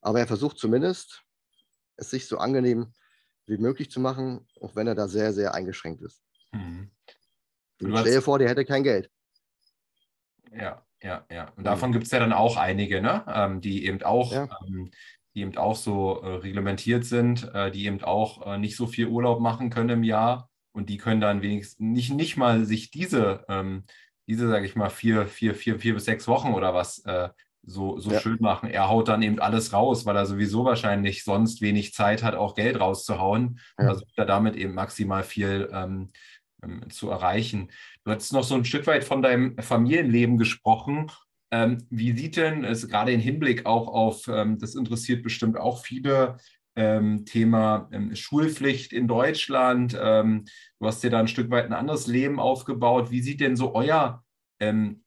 Aber er versucht zumindest, es sich so angenehm wie möglich zu machen, auch wenn er da sehr, sehr eingeschränkt ist. Mhm. Stell dir vor, der hätte kein Geld. Ja, ja, ja. Und davon gibt es ja dann auch einige, ne? Ähm, die eben auch, ja. ähm, die eben auch so äh, reglementiert sind, äh, die eben auch äh, nicht so viel Urlaub machen können im Jahr und die können dann wenigstens nicht, nicht mal sich diese, ähm, diese, sage ich mal, vier, vier, vier, vier bis sechs Wochen oder was äh, so, so ja. schön machen. Er haut dann eben alles raus, weil er sowieso wahrscheinlich sonst wenig Zeit hat, auch Geld rauszuhauen. Ja. Versucht er damit eben maximal viel ähm, ähm, zu erreichen. Du hast noch so ein Stück weit von deinem Familienleben gesprochen. Ähm, wie sieht denn es gerade im Hinblick auch auf, ähm, das interessiert bestimmt auch viele, ähm, Thema ähm, Schulpflicht in Deutschland. Ähm, du hast dir da ein Stück weit ein anderes Leben aufgebaut. Wie sieht denn so euer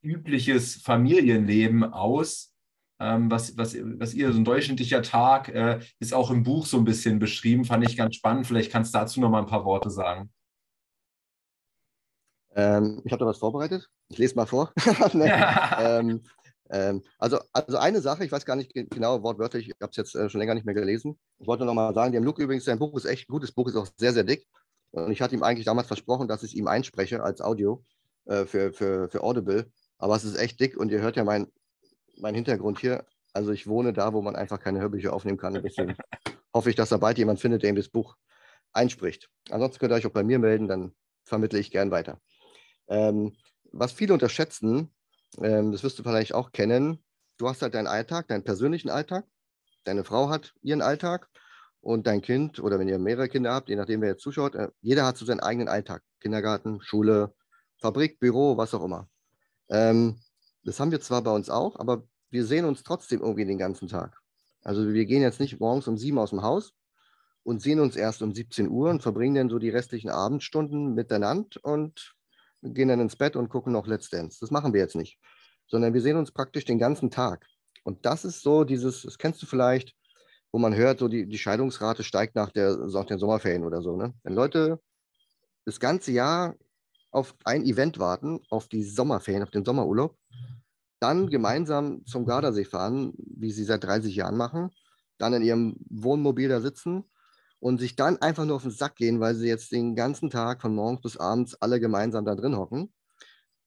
übliches Familienleben aus? was, was, was ihr, so ein durchschnittlicher Tag, äh, ist auch im Buch so ein bisschen beschrieben, fand ich ganz spannend. Vielleicht kannst du dazu noch mal ein paar Worte sagen. Ähm, ich habe da was vorbereitet. Ich lese mal vor. nee. ähm, ähm, also, also eine Sache, ich weiß gar nicht genau wortwörtlich, ich habe es jetzt äh, schon länger nicht mehr gelesen. Ich wollte noch mal sagen, dem Luke übrigens, sein Buch ist echt ein gutes Buch, ist auch sehr, sehr dick. Und ich hatte ihm eigentlich damals versprochen, dass ich ihm einspreche als Audio äh, für, für, für Audible. Aber es ist echt dick und ihr hört ja meinen mein Hintergrund hier. Also ich wohne da, wo man einfach keine Hörbücher aufnehmen kann. Und deswegen hoffe ich, dass da bald jemand findet, der ihm das Buch einspricht. Ansonsten könnt ihr euch auch bei mir melden, dann vermittle ich gern weiter. Ähm, was viele unterschätzen, ähm, das wirst du vielleicht auch kennen, du hast halt deinen Alltag, deinen persönlichen Alltag, deine Frau hat ihren Alltag und dein Kind oder wenn ihr mehrere Kinder habt, je nachdem wer jetzt zuschaut, äh, jeder hat so seinen eigenen Alltag. Kindergarten, Schule, Fabrik, Büro, was auch immer. Ähm, das haben wir zwar bei uns auch, aber wir sehen uns trotzdem irgendwie den ganzen Tag. Also wir gehen jetzt nicht morgens um sieben aus dem Haus und sehen uns erst um 17 Uhr und verbringen dann so die restlichen Abendstunden miteinander und gehen dann ins Bett und gucken noch Let's Dance. Das machen wir jetzt nicht, sondern wir sehen uns praktisch den ganzen Tag. Und das ist so dieses, das kennst du vielleicht, wo man hört, so die, die Scheidungsrate steigt nach, der, nach den Sommerferien oder so. Ne? Wenn Leute das ganze Jahr auf ein Event warten, auf die Sommerferien, auf den Sommerurlaub, dann gemeinsam zum Gardasee fahren, wie sie seit 30 Jahren machen, dann in ihrem Wohnmobil da sitzen und sich dann einfach nur auf den Sack gehen, weil sie jetzt den ganzen Tag von morgens bis abends alle gemeinsam da drin hocken,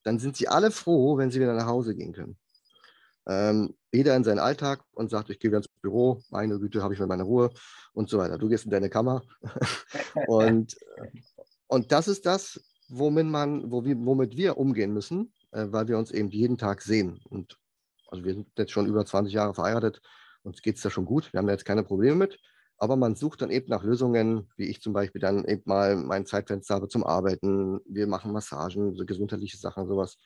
dann sind sie alle froh, wenn sie wieder nach Hause gehen können. Ähm, jeder in seinen Alltag und sagt, ich gehe wieder ins Büro, meine Güte, habe ich mir meine Ruhe und so weiter. Du gehst in deine Kammer. und, und das ist das, womit, man, womit wir umgehen müssen, äh, weil wir uns eben jeden Tag sehen. Und also wir sind jetzt schon über 20 Jahre verheiratet, uns geht es da schon gut, wir haben da jetzt keine Probleme mit. Aber man sucht dann eben nach Lösungen, wie ich zum Beispiel dann eben mal mein Zeitfenster habe zum Arbeiten. Wir machen Massagen, so gesundheitliche Sachen, sowas.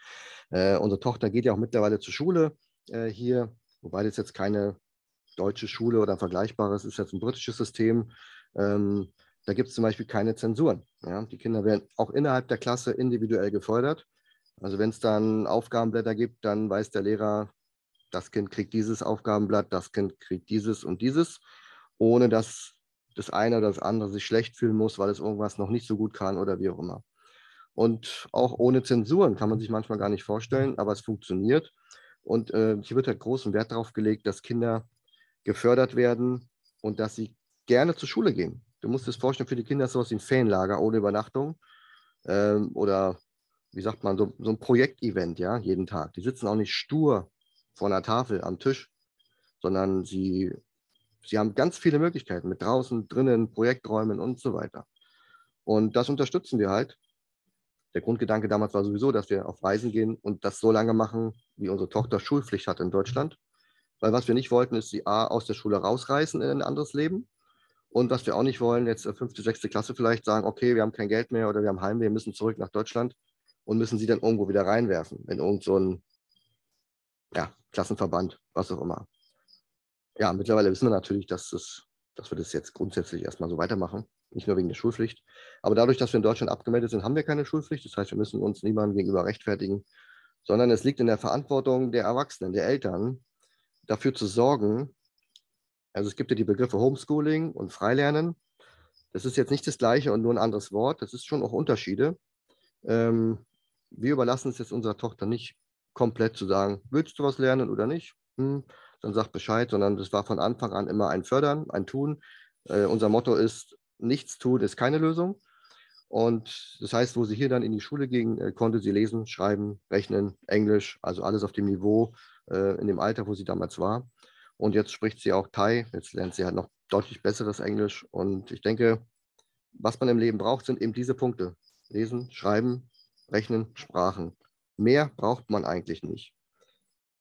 Äh, unsere Tochter geht ja auch mittlerweile zur Schule äh, hier, wobei das jetzt keine deutsche Schule oder vergleichbares ist, jetzt ein britisches System. Ähm, da gibt es zum Beispiel keine Zensuren. Ja? Die Kinder werden auch innerhalb der Klasse individuell gefördert. Also wenn es dann Aufgabenblätter gibt, dann weiß der Lehrer, das Kind kriegt dieses Aufgabenblatt, das Kind kriegt dieses und dieses ohne dass das eine oder das andere sich schlecht fühlen muss, weil es irgendwas noch nicht so gut kann oder wie auch immer. Und auch ohne Zensuren kann man sich manchmal gar nicht vorstellen, aber es funktioniert. Und äh, hier wird halt großen Wert darauf gelegt, dass Kinder gefördert werden und dass sie gerne zur Schule gehen. Du musst es vorstellen, für die Kinder ist sowas wie ein Ferienlager ohne Übernachtung ähm, oder wie sagt man, so, so ein Projektevent, ja, jeden Tag. Die sitzen auch nicht stur vor einer Tafel am Tisch, sondern sie Sie haben ganz viele Möglichkeiten mit draußen, drinnen, Projekträumen und so weiter. Und das unterstützen wir halt. Der Grundgedanke damals war sowieso, dass wir auf Reisen gehen und das so lange machen, wie unsere Tochter Schulpflicht hat in Deutschland. Weil was wir nicht wollten, ist sie A aus der Schule rausreißen in ein anderes Leben. Und was wir auch nicht wollen, jetzt fünfte, sechste Klasse vielleicht sagen, okay, wir haben kein Geld mehr oder wir haben Heimweh, müssen zurück nach Deutschland und müssen sie dann irgendwo wieder reinwerfen, in irgendeinen so ja, Klassenverband, was auch immer ja, mittlerweile wissen wir natürlich, dass, es, dass wir das jetzt grundsätzlich erstmal so weitermachen. Nicht nur wegen der Schulpflicht. Aber dadurch, dass wir in Deutschland abgemeldet sind, haben wir keine Schulpflicht. Das heißt, wir müssen uns niemandem gegenüber rechtfertigen, sondern es liegt in der Verantwortung der Erwachsenen, der Eltern, dafür zu sorgen. Also es gibt ja die Begriffe Homeschooling und Freilernen. Das ist jetzt nicht das gleiche und nur ein anderes Wort. Das ist schon auch Unterschiede. Ähm, wir überlassen es jetzt unserer Tochter nicht komplett zu sagen, willst du was lernen oder nicht? Hm, dann sagt Bescheid, sondern das war von Anfang an immer ein Fördern, ein Tun. Äh, unser Motto ist, nichts tun ist keine Lösung. Und das heißt, wo sie hier dann in die Schule ging, äh, konnte sie lesen, schreiben, rechnen, Englisch, also alles auf dem Niveau, äh, in dem Alter, wo sie damals war. Und jetzt spricht sie auch Thai, jetzt lernt sie halt noch deutlich besseres Englisch. Und ich denke, was man im Leben braucht, sind eben diese Punkte. Lesen, schreiben, rechnen, Sprachen. Mehr braucht man eigentlich nicht.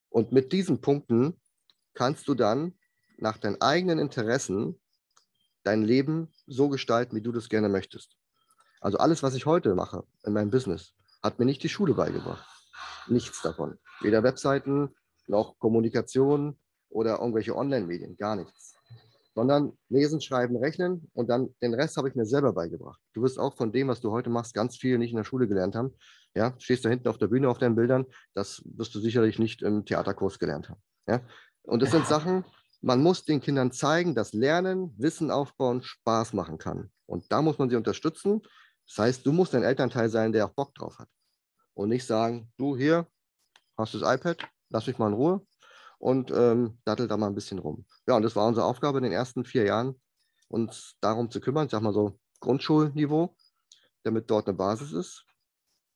Und mit diesen Punkten kannst du dann nach deinen eigenen Interessen dein Leben so gestalten, wie du das gerne möchtest. Also alles, was ich heute mache in meinem Business, hat mir nicht die Schule beigebracht. Nichts davon. Weder Webseiten noch Kommunikation oder irgendwelche Online-Medien, gar nichts. Sondern lesen, schreiben, rechnen und dann den Rest habe ich mir selber beigebracht. Du wirst auch von dem, was du heute machst, ganz viel nicht in der Schule gelernt haben. Ja, stehst da hinten auf der Bühne auf deinen Bildern, das wirst du sicherlich nicht im Theaterkurs gelernt haben. Ja, und das sind Sachen, man muss den Kindern zeigen, dass Lernen, Wissen aufbauen Spaß machen kann. Und da muss man sie unterstützen. Das heißt, du musst ein Elternteil sein, der auch Bock drauf hat. und nicht sagen, du hier, hast das iPad, lass mich mal in Ruhe und ähm, dattelt da mal ein bisschen rum. Ja, und das war unsere Aufgabe in den ersten vier Jahren, uns darum zu kümmern, ich sag mal so Grundschulniveau, damit dort eine Basis ist.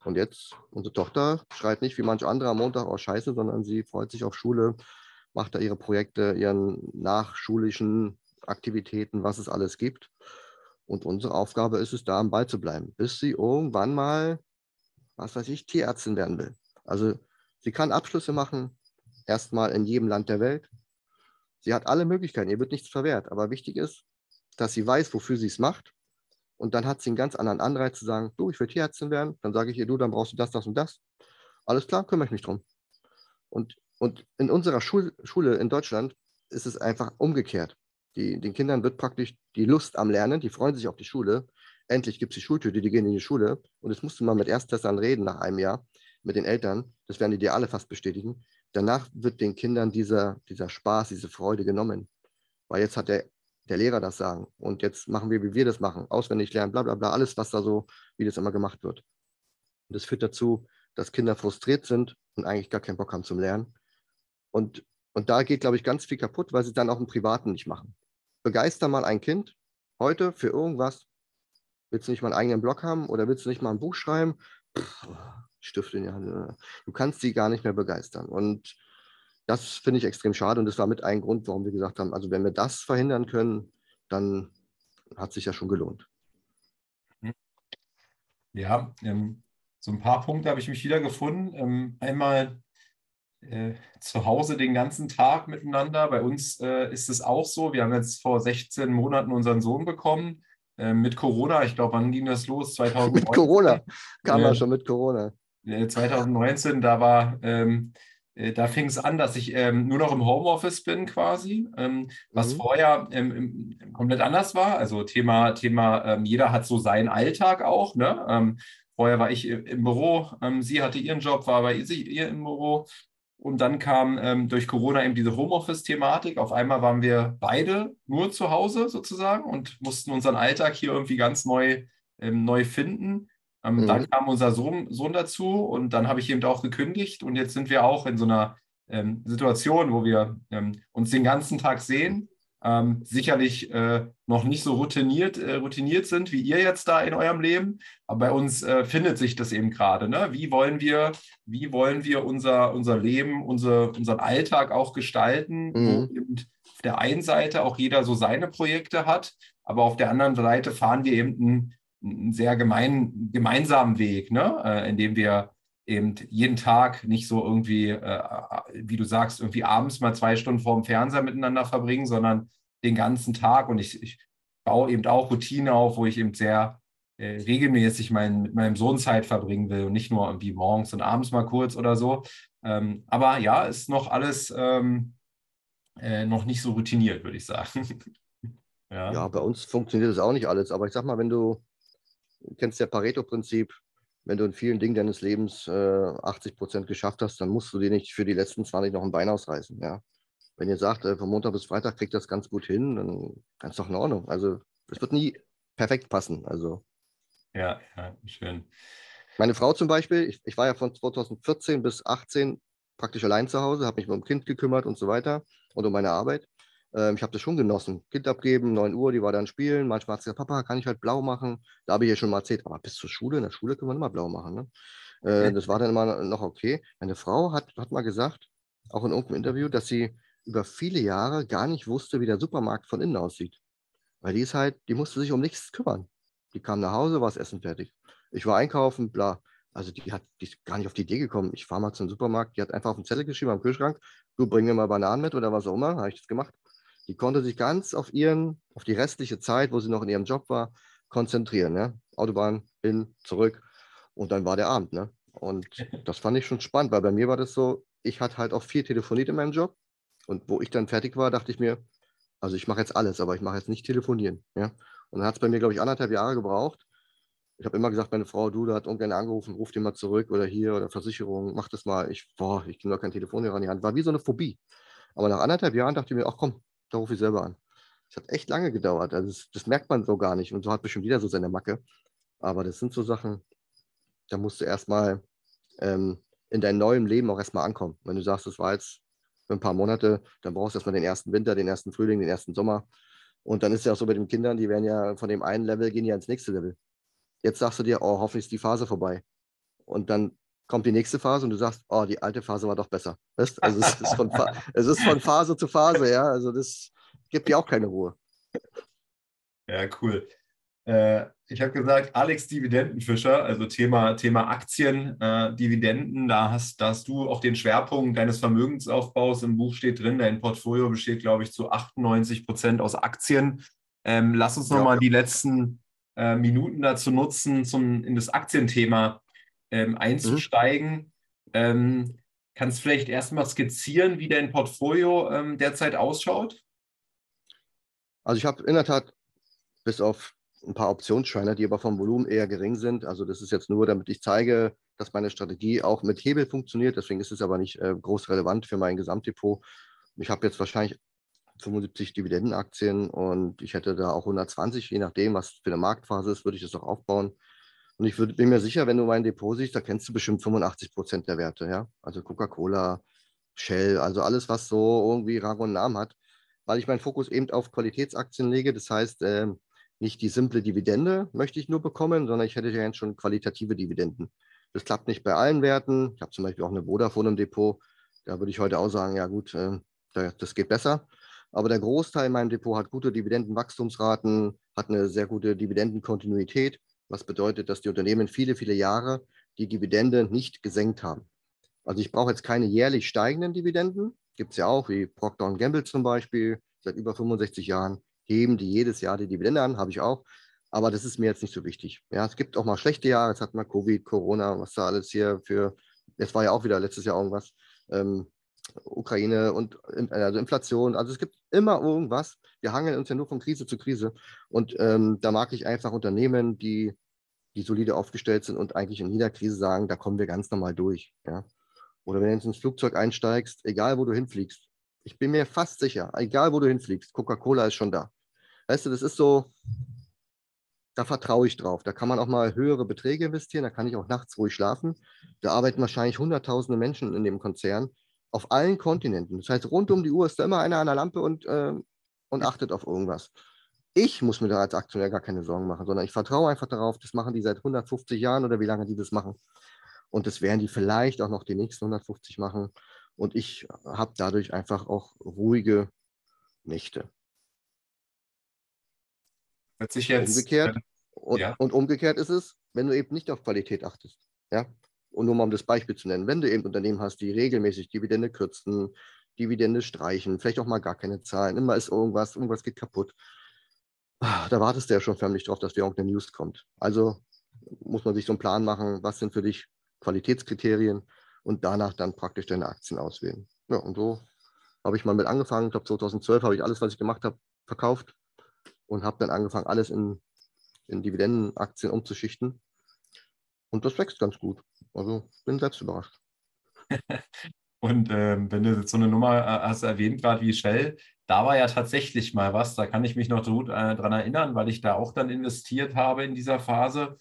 Und jetzt, unsere Tochter schreit nicht wie manch andere am Montag aus Scheiße, sondern sie freut sich auf Schule, macht da ihre Projekte, ihren nachschulischen Aktivitäten, was es alles gibt. Und unsere Aufgabe ist es, da am Ball zu bleiben, bis sie irgendwann mal, was weiß ich, Tierärztin werden will. Also sie kann Abschlüsse machen, erstmal in jedem Land der Welt. Sie hat alle Möglichkeiten, ihr wird nichts verwehrt. Aber wichtig ist, dass sie weiß, wofür sie es macht. Und dann hat sie einen ganz anderen Anreiz zu sagen, du, ich will Tierärztin werden. Dann sage ich ihr, du, dann brauchst du das, das und das. Alles klar, kümmere ich mich drum. Und, und in unserer Schul Schule in Deutschland ist es einfach umgekehrt. Die, den Kindern wird praktisch die Lust am Lernen, die freuen sich auf die Schule. Endlich gibt es die Schultüte, die gehen in die Schule. Und jetzt musst du mal mit Ersttestern reden nach einem Jahr, mit den Eltern. Das werden die dir alle fast bestätigen. Danach wird den Kindern dieser, dieser Spaß, diese Freude genommen. Weil jetzt hat der, der Lehrer das Sagen. Und jetzt machen wir, wie wir das machen. Auswendig lernen, bla bla bla, alles, was da so, wie das immer gemacht wird. Und das führt dazu, dass Kinder frustriert sind und eigentlich gar keinen Bock haben zum Lernen. Und, und da geht, glaube ich, ganz viel kaputt, weil sie dann auch im Privaten nicht machen begeister mal ein Kind heute für irgendwas. Willst du nicht mal einen eigenen Blog haben oder willst du nicht mal ein Buch schreiben? Pff, Stifte in die Hand. Äh, du kannst sie gar nicht mehr begeistern. Und das finde ich extrem schade. Und das war mit ein Grund, warum wir gesagt haben, also wenn wir das verhindern können, dann hat sich ja schon gelohnt. Ja, ähm, so ein paar Punkte habe ich mich wieder gefunden. Ähm, einmal äh, zu Hause den ganzen Tag miteinander. Bei uns äh, ist es auch so. Wir haben jetzt vor 16 Monaten unseren Sohn bekommen. Äh, mit Corona, ich glaube, wann ging das los? 2019. mit Corona, kam ja schon mit Corona. 2019, da war, ähm, äh, da fing es an, dass ich ähm, nur noch im Homeoffice bin quasi, ähm, was mhm. vorher ähm, komplett anders war. Also Thema, Thema, ähm, jeder hat so seinen Alltag auch. Ne? Ähm, vorher war ich im Büro, sie hatte ihren Job, war bei ihr, ihr im Büro. Und dann kam durch Corona eben diese Homeoffice-Thematik. Auf einmal waren wir beide nur zu Hause sozusagen und mussten unseren Alltag hier irgendwie ganz neu, neu finden. Ähm, mhm. Dann kam unser Sohn, Sohn, dazu und dann habe ich eben auch gekündigt. Und jetzt sind wir auch in so einer ähm, Situation, wo wir ähm, uns den ganzen Tag sehen ähm, sicherlich äh, noch nicht so routiniert, äh, routiniert sind wie ihr jetzt da in eurem Leben. Aber bei uns äh, findet sich das eben gerade. Ne? Wie wollen wir, wie wollen wir unser, unser Leben, unser, unseren Alltag auch gestalten, mhm. wo eben auf der einen Seite auch jeder so seine Projekte hat, aber auf der anderen Seite fahren wir eben einen, einen sehr gemein, gemeinsamen Weg, ne? Äh, indem wir eben jeden Tag nicht so irgendwie, äh, wie du sagst, irgendwie abends mal zwei Stunden vor dem Fernseher miteinander verbringen, sondern den ganzen Tag. Und ich, ich baue eben auch Routine auf, wo ich eben sehr äh, regelmäßig mein, mit meinem Sohn Zeit verbringen will und nicht nur irgendwie morgens und abends mal kurz oder so. Ähm, aber ja, ist noch alles ähm, äh, noch nicht so routiniert, würde ich sagen. ja. ja, bei uns funktioniert das auch nicht alles. Aber ich sag mal, wenn du, du kennst ja Pareto-Prinzip, wenn du in vielen Dingen deines Lebens äh, 80 Prozent geschafft hast, dann musst du dir nicht für die letzten 20 noch ein Bein ausreißen. Ja? Wenn ihr sagt, äh, von Montag bis Freitag kriegt das ganz gut hin, dann ist es doch in Ordnung. Also es wird nie perfekt passen. Also. Ja, ja, schön. Meine Frau zum Beispiel, ich, ich war ja von 2014 bis 2018 praktisch allein zu Hause, habe mich um Kind gekümmert und so weiter und um meine Arbeit. Ähm, ich habe das schon genossen. Kind abgeben, 9 Uhr, die war dann spielen. Manchmal hat sie gesagt, Papa, kann ich halt blau machen? Da habe ich ja schon mal erzählt, aber bis zur Schule, in der Schule können wir immer blau machen. Ne? Äh, das war dann immer noch okay. Meine Frau hat, hat mal gesagt, auch in irgendeinem Interview, dass sie über viele Jahre gar nicht wusste, wie der Supermarkt von innen aussieht. Weil die ist halt, die musste sich um nichts kümmern. Die kam nach Hause, war das Essen fertig. Ich war einkaufen, bla. Also die hat die ist gar nicht auf die Idee gekommen. Ich fahre mal zum Supermarkt, die hat einfach auf den Zettel geschrieben am Kühlschrank, du bring mir mal Bananen mit oder was auch immer, habe ich das gemacht. Die konnte sich ganz auf ihren, auf die restliche Zeit, wo sie noch in ihrem Job war, konzentrieren. Ne? Autobahn hin, zurück und dann war der Abend. Ne? Und das fand ich schon spannend, weil bei mir war das so, ich hatte halt auch viel telefoniert in meinem Job und wo ich dann fertig war, dachte ich mir, also ich mache jetzt alles, aber ich mache jetzt nicht telefonieren. Ja? Und dann hat es bei mir, glaube ich, anderthalb Jahre gebraucht. Ich habe immer gesagt, meine Frau, du, da hat irgendeiner angerufen, ruf den mal zurück oder hier oder Versicherung, mach das mal. Ich, boah, ich nehme doch kein Telefonhörer in die Hand. War wie so eine Phobie. Aber nach anderthalb Jahren dachte ich mir, ach komm, da rufe ich selber an. Das hat echt lange gedauert. Also das, das, merkt man so gar nicht. Und so hat bestimmt jeder so seine Macke. Aber das sind so Sachen, da musst du erstmal ähm, in deinem neuen Leben auch erstmal ankommen. Wenn du sagst, das war jetzt für ein paar Monate, dann brauchst du erstmal den ersten Winter, den ersten Frühling, den ersten Sommer. Und dann ist ja auch so bei den Kindern, die werden ja von dem einen Level gehen ja ins nächste Level. Jetzt sagst du dir, oh, hoffentlich ist die Phase vorbei. Und dann kommt die nächste Phase und du sagst, oh, die alte Phase war doch besser. Weißt? Also es ist, von, es ist von Phase zu Phase, ja. Also das gibt dir auch keine Ruhe. Ja, cool. Äh, ich habe gesagt, Alex Dividendenfischer, also Thema, Thema Aktien, äh, Dividenden, da hast, da hast du auch den Schwerpunkt deines Vermögensaufbaus. Im Buch steht drin, dein Portfolio besteht, glaube ich, zu 98 Prozent aus Aktien. Ähm, lass uns nochmal ja. die letzten äh, Minuten dazu nutzen, zum, in das Aktienthema ähm, einzusteigen. Mhm. Ähm, kannst du vielleicht erstmal skizzieren, wie dein Portfolio ähm, derzeit ausschaut? Also ich habe in der Tat bis auf ein paar Optionsscheine, die aber vom Volumen eher gering sind. Also das ist jetzt nur, damit ich zeige, dass meine Strategie auch mit Hebel funktioniert. Deswegen ist es aber nicht äh, groß relevant für mein Gesamtdepot. Ich habe jetzt wahrscheinlich 75 Dividendenaktien und ich hätte da auch 120, je nachdem, was für eine Marktphase ist, würde ich das auch aufbauen. Und ich würd, bin mir sicher, wenn du mein Depot siehst, da kennst du bestimmt 85 Prozent der Werte. Ja? Also Coca-Cola, Shell, also alles, was so irgendwie Rang und Namen hat, weil ich meinen Fokus eben auf Qualitätsaktien lege. Das heißt, äh, nicht die simple Dividende möchte ich nur bekommen, sondern ich hätte ja jetzt schon qualitative Dividenden. Das klappt nicht bei allen Werten. Ich habe zum Beispiel auch eine Vodafone im Depot. Da würde ich heute auch sagen, ja gut, äh, das geht besser. Aber der Großteil in meinem Depot hat gute Dividendenwachstumsraten, hat eine sehr gute Dividendenkontinuität, was bedeutet, dass die Unternehmen viele, viele Jahre die Dividende nicht gesenkt haben. Also ich brauche jetzt keine jährlich steigenden Dividenden. Gibt es ja auch, wie Procter Gamble zum Beispiel, seit über 65 Jahren heben die jedes Jahr die Dividende an, habe ich auch. Aber das ist mir jetzt nicht so wichtig. Ja, es gibt auch mal schlechte Jahre. Jetzt hat man Covid, Corona, was da alles hier für. Jetzt war ja auch wieder letztes Jahr irgendwas. Ähm, Ukraine und also Inflation. Also es gibt immer irgendwas. Wir hangeln uns ja nur von Krise zu Krise. Und ähm, da mag ich einfach Unternehmen, die, die solide aufgestellt sind und eigentlich in jeder Krise sagen, da kommen wir ganz normal durch. Ja? Oder wenn du jetzt ins Flugzeug einsteigst, egal wo du hinfliegst, ich bin mir fast sicher, egal wo du hinfliegst, Coca-Cola ist schon da. Weißt du, das ist so, da vertraue ich drauf. Da kann man auch mal höhere Beträge investieren, da kann ich auch nachts ruhig schlafen. Da arbeiten wahrscheinlich hunderttausende Menschen in dem Konzern auf allen Kontinenten. Das heißt, rund um die Uhr ist da immer einer an der Lampe und, äh, und achtet auf irgendwas. Ich muss mir da als Aktionär gar keine Sorgen machen, sondern ich vertraue einfach darauf, das machen die seit 150 Jahren oder wie lange die das machen. Und das werden die vielleicht auch noch die nächsten 150 machen. Und ich habe dadurch einfach auch ruhige Nächte. Hört sich jetzt. Umgekehrt, äh, und, ja. und, umgekehrt ist es, wenn du eben nicht auf Qualität achtest. Ja? Und nur mal um das Beispiel zu nennen, wenn du eben Unternehmen hast, die regelmäßig Dividende kürzen, Dividende streichen, vielleicht auch mal gar keine Zahlen, immer ist irgendwas, irgendwas geht kaputt. Ah, da wartest du ja schon förmlich drauf, dass irgendeine News kommt. Also muss man sich so einen Plan machen, was sind für dich Qualitätskriterien und danach dann praktisch deine Aktien auswählen. Ja, und so habe ich mal mit angefangen. Ich glaube, 2012 habe ich alles, was ich gemacht habe, verkauft und habe dann angefangen, alles in, in Dividendenaktien umzuschichten. Und das wächst ganz gut. Also bin selbst überrascht. Und ähm, wenn du jetzt so eine Nummer äh, hast erwähnt, gerade wie Shell, da war ja tatsächlich mal was, da kann ich mich noch gut äh, dran erinnern, weil ich da auch dann investiert habe in dieser Phase.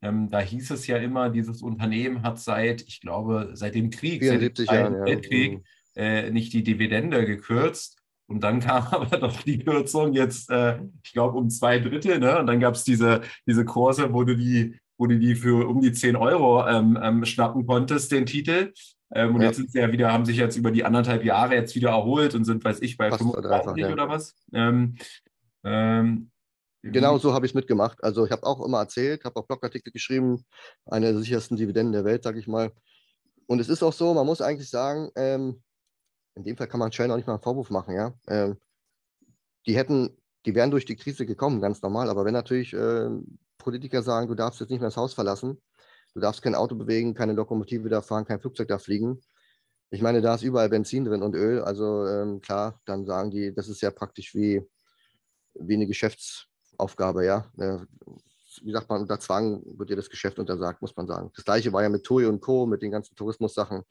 Ähm, da hieß es ja immer, dieses Unternehmen hat seit, ich glaube, seit dem Krieg, seit dem Jahren, Weltkrieg, ja. Mhm. äh, nicht die Dividende gekürzt. Und dann kam aber doch die Kürzung jetzt, äh, ich glaube, um zwei Drittel. Ne? Und dann gab es diese, diese Kurse, wo du die, wo du die für um die 10 Euro ähm, ähm, schnappen konntest, den Titel. Ähm, und ja. jetzt sind sie ja wieder, haben sich jetzt über die anderthalb Jahre jetzt wieder erholt und sind, weiß ich, bei Fast 35 ja. oder was. Ähm, ähm, genau so habe ich es mitgemacht. Also ich habe auch immer erzählt, habe auch Blogartikel geschrieben, eine der sichersten Dividenden der Welt, sage ich mal. Und es ist auch so, man muss eigentlich sagen, ähm, in dem Fall kann man Shell auch nicht mal einen Vorwurf machen, ja. Die hätten, die wären durch die Krise gekommen, ganz normal. Aber wenn natürlich äh, Politiker sagen, du darfst jetzt nicht mehr das Haus verlassen, du darfst kein Auto bewegen, keine Lokomotive da fahren, kein Flugzeug da fliegen. Ich meine, da ist überall Benzin drin und Öl. Also ähm, klar, dann sagen die, das ist ja praktisch wie, wie eine Geschäftsaufgabe, ja. Äh, wie sagt man, unter Zwang wird dir das Geschäft untersagt, muss man sagen. Das gleiche war ja mit TUI und Co., mit den ganzen Tourismussachen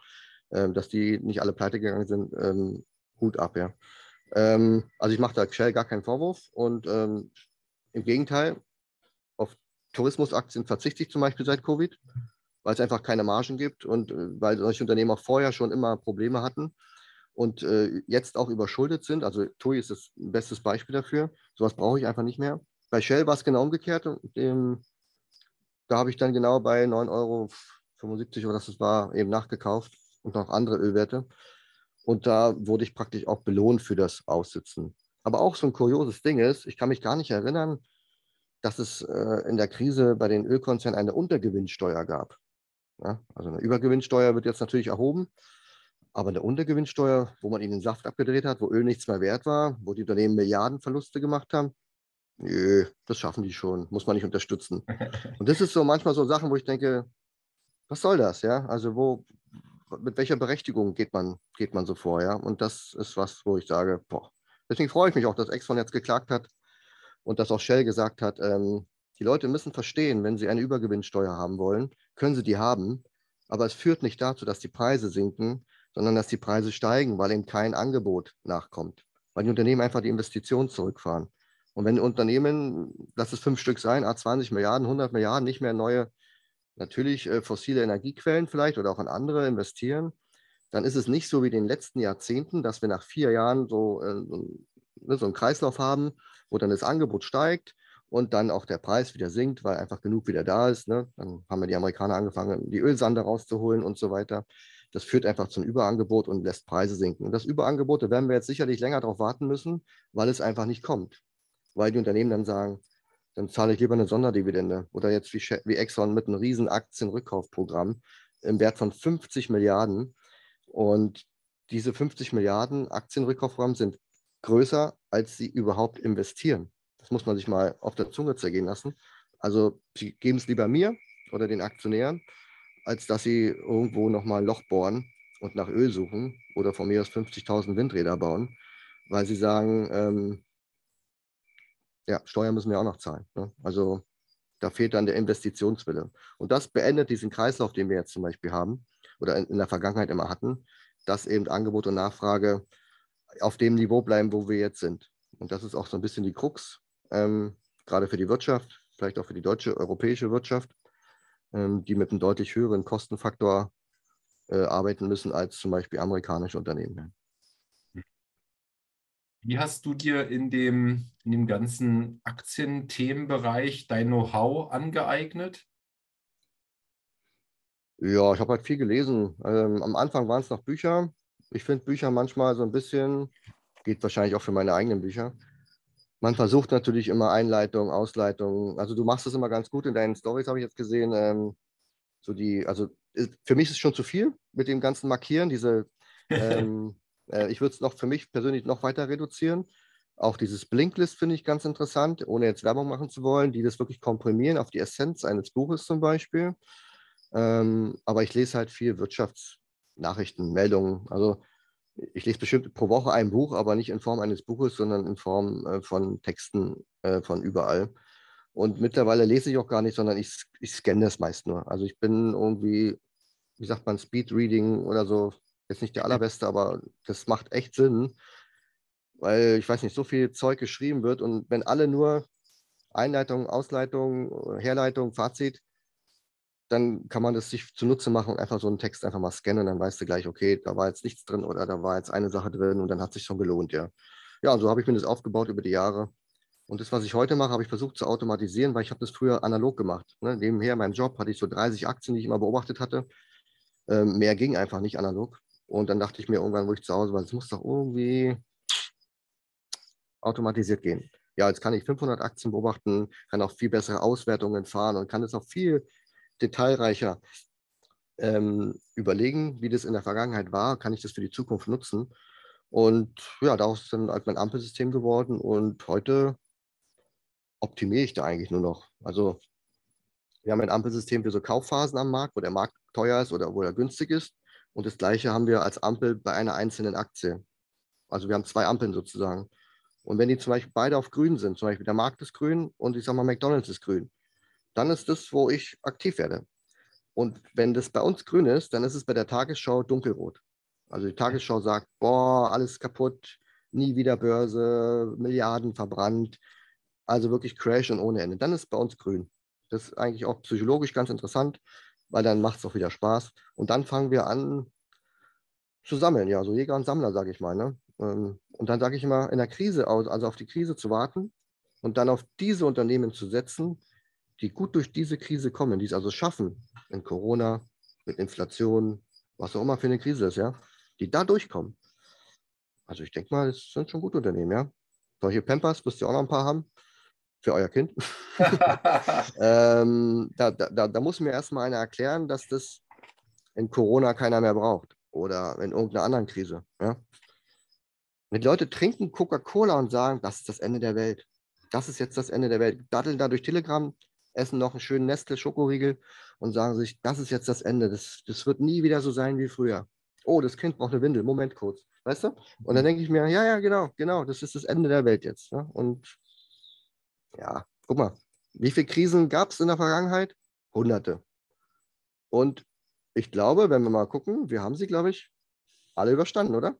ähm, dass die nicht alle pleite gegangen sind, ähm, Hut ab, ja. Ähm, also ich mache da Shell gar keinen Vorwurf und ähm, im Gegenteil, auf Tourismusaktien verzichte ich zum Beispiel seit Covid, weil es einfach keine Margen gibt und äh, weil solche Unternehmen auch vorher schon immer Probleme hatten und äh, jetzt auch überschuldet sind. Also TUI ist das bestes Beispiel dafür. Sowas brauche ich einfach nicht mehr. Bei Shell war es genau umgekehrt. Dem, da habe ich dann genau bei 9,75 Euro oder es war, eben nachgekauft und noch andere Ölwerte. Und da wurde ich praktisch auch belohnt für das Aussitzen. Aber auch so ein kurioses Ding ist, ich kann mich gar nicht erinnern, dass es äh, in der Krise bei den Ölkonzernen eine Untergewinnsteuer gab. Ja, also eine Übergewinnsteuer wird jetzt natürlich erhoben, aber eine Untergewinnsteuer, wo man ihnen den Saft abgedreht hat, wo Öl nichts mehr wert war, wo die Unternehmen Milliardenverluste gemacht haben, nö, das schaffen die schon, muss man nicht unterstützen. Und das ist so manchmal so Sachen, wo ich denke, was soll das, ja? Also wo, mit welcher Berechtigung geht man, geht man so vor, ja? Und das ist was, wo ich sage, boah, deswegen freue ich mich auch, dass Exxon jetzt geklagt hat und dass auch Shell gesagt hat, ähm, die Leute müssen verstehen, wenn sie eine Übergewinnsteuer haben wollen, können sie die haben, aber es führt nicht dazu, dass die Preise sinken, sondern dass die Preise steigen, weil eben kein Angebot nachkommt, weil die Unternehmen einfach die Investitionen zurückfahren. Und wenn Unternehmen, lass es fünf Stück sein, 20 Milliarden, 100 Milliarden nicht mehr neue natürlich äh, fossile Energiequellen vielleicht oder auch in andere investieren, dann ist es nicht so wie in den letzten Jahrzehnten, dass wir nach vier Jahren so, äh, ne, so einen Kreislauf haben, wo dann das Angebot steigt und dann auch der Preis wieder sinkt, weil einfach genug wieder da ist. Ne? Dann haben wir die Amerikaner angefangen, die Ölsande rauszuholen und so weiter. Das führt einfach zum Überangebot und lässt Preise sinken. Und das Überangebot, da werden wir jetzt sicherlich länger darauf warten müssen, weil es einfach nicht kommt. Weil die Unternehmen dann sagen, dann zahle ich lieber eine Sonderdividende. Oder jetzt wie, wie Exxon mit einem riesen Aktienrückkaufprogramm im Wert von 50 Milliarden. Und diese 50 Milliarden Aktienrückkaufprogramm sind größer, als sie überhaupt investieren. Das muss man sich mal auf der Zunge zergehen lassen. Also sie geben es lieber mir oder den Aktionären, als dass sie irgendwo nochmal ein Loch bohren und nach Öl suchen oder von mir aus 50.000 Windräder bauen, weil sie sagen, ähm, ja, Steuern müssen wir auch noch zahlen. Ne? Also da fehlt dann der Investitionswille. Und das beendet diesen Kreislauf, den wir jetzt zum Beispiel haben oder in, in der Vergangenheit immer hatten, dass eben Angebot und Nachfrage auf dem Niveau bleiben, wo wir jetzt sind. Und das ist auch so ein bisschen die Krux, ähm, gerade für die Wirtschaft, vielleicht auch für die deutsche, europäische Wirtschaft, ähm, die mit einem deutlich höheren Kostenfaktor äh, arbeiten müssen als zum Beispiel amerikanische Unternehmen. Wie hast du dir in dem, in dem ganzen Aktienthemenbereich dein Know-how angeeignet? Ja, ich habe halt viel gelesen. Ähm, am Anfang waren es noch Bücher. Ich finde Bücher manchmal so ein bisschen, geht wahrscheinlich auch für meine eigenen Bücher. Man versucht natürlich immer Einleitung, Ausleitung. Also du machst es immer ganz gut in deinen Stories, habe ich jetzt gesehen. Ähm, so die, also für mich ist es schon zu viel mit dem ganzen Markieren, diese ähm, Äh, ich würde es noch für mich persönlich noch weiter reduzieren. Auch dieses Blinklist finde ich ganz interessant, ohne jetzt Werbung machen zu wollen, die das wirklich komprimieren auf die Essenz eines Buches zum Beispiel. Ähm, aber ich lese halt viel Wirtschaftsnachrichten, Meldungen. Also ich lese bestimmt pro Woche ein Buch, aber nicht in Form eines Buches, sondern in Form äh, von Texten äh, von überall. Und mittlerweile lese ich auch gar nicht, sondern ich, ich scanne das meist nur. Also ich bin irgendwie, wie sagt man, Speedreading oder so, Jetzt nicht der allerbeste, aber das macht echt Sinn, weil ich weiß nicht, so viel Zeug geschrieben wird und wenn alle nur Einleitung, Ausleitung, Herleitung, Fazit, dann kann man das sich zunutze machen und einfach so einen Text einfach mal scannen dann weißt du gleich, okay, da war jetzt nichts drin oder da war jetzt eine Sache drin und dann hat sich schon gelohnt, ja. Ja, und so habe ich mir das aufgebaut über die Jahre. Und das, was ich heute mache, habe ich versucht zu automatisieren, weil ich habe das früher analog gemacht. Ne? Nebenher meinem Job hatte ich so 30 Aktien, die ich immer beobachtet hatte. Ähm, mehr ging einfach nicht analog. Und dann dachte ich mir irgendwann, wo ich zu Hause war, es muss doch irgendwie automatisiert gehen. Ja, jetzt kann ich 500 Aktien beobachten, kann auch viel bessere Auswertungen fahren und kann es auch viel detailreicher ähm, überlegen, wie das in der Vergangenheit war, kann ich das für die Zukunft nutzen. Und ja, daraus ist dann halt mein Ampelsystem geworden und heute optimiere ich da eigentlich nur noch. Also wir haben ein Ampelsystem für so Kaufphasen am Markt, wo der Markt teuer ist oder wo er günstig ist. Und das gleiche haben wir als Ampel bei einer einzelnen Aktie. Also wir haben zwei Ampeln sozusagen. Und wenn die zum Beispiel beide auf grün sind, zum Beispiel der Markt ist grün und ich sage mal McDonalds ist grün, dann ist das, wo ich aktiv werde. Und wenn das bei uns grün ist, dann ist es bei der Tagesschau dunkelrot. Also die Tagesschau sagt, boah, alles kaputt, nie wieder Börse, Milliarden verbrannt, also wirklich Crash und ohne Ende. Dann ist es bei uns grün. Das ist eigentlich auch psychologisch ganz interessant weil dann macht es auch wieder Spaß. Und dann fangen wir an zu sammeln, ja, so Jäger und Sammler, sage ich mal. Ne? Ähm, und dann sage ich immer, in der Krise, also auf die Krise zu warten und dann auf diese Unternehmen zu setzen, die gut durch diese Krise kommen, die es also schaffen, in Corona, mit Inflation, was auch immer für eine Krise ist, ja, die da durchkommen. Also ich denke mal, das sind schon gute Unternehmen, ja. Solche Pampers müsst ihr auch noch ein paar haben für euer Kind. ähm, da, da, da muss mir erstmal einer erklären, dass das in Corona keiner mehr braucht oder in irgendeiner anderen Krise. Ja? Wenn die Leute trinken Coca-Cola und sagen, das ist das Ende der Welt, das ist jetzt das Ende der Welt, datteln da durch Telegram, essen noch einen schönen Nestle-Schokoriegel und sagen sich, das ist jetzt das Ende, das, das wird nie wieder so sein wie früher. Oh, das Kind braucht eine Windel, Moment kurz, weißt du? Und dann denke ich mir, ja, ja, genau, genau, das ist das Ende der Welt jetzt. Ja? Und ja, guck mal, wie viele Krisen gab es in der Vergangenheit? Hunderte. Und ich glaube, wenn wir mal gucken, wir haben sie, glaube ich, alle überstanden, oder?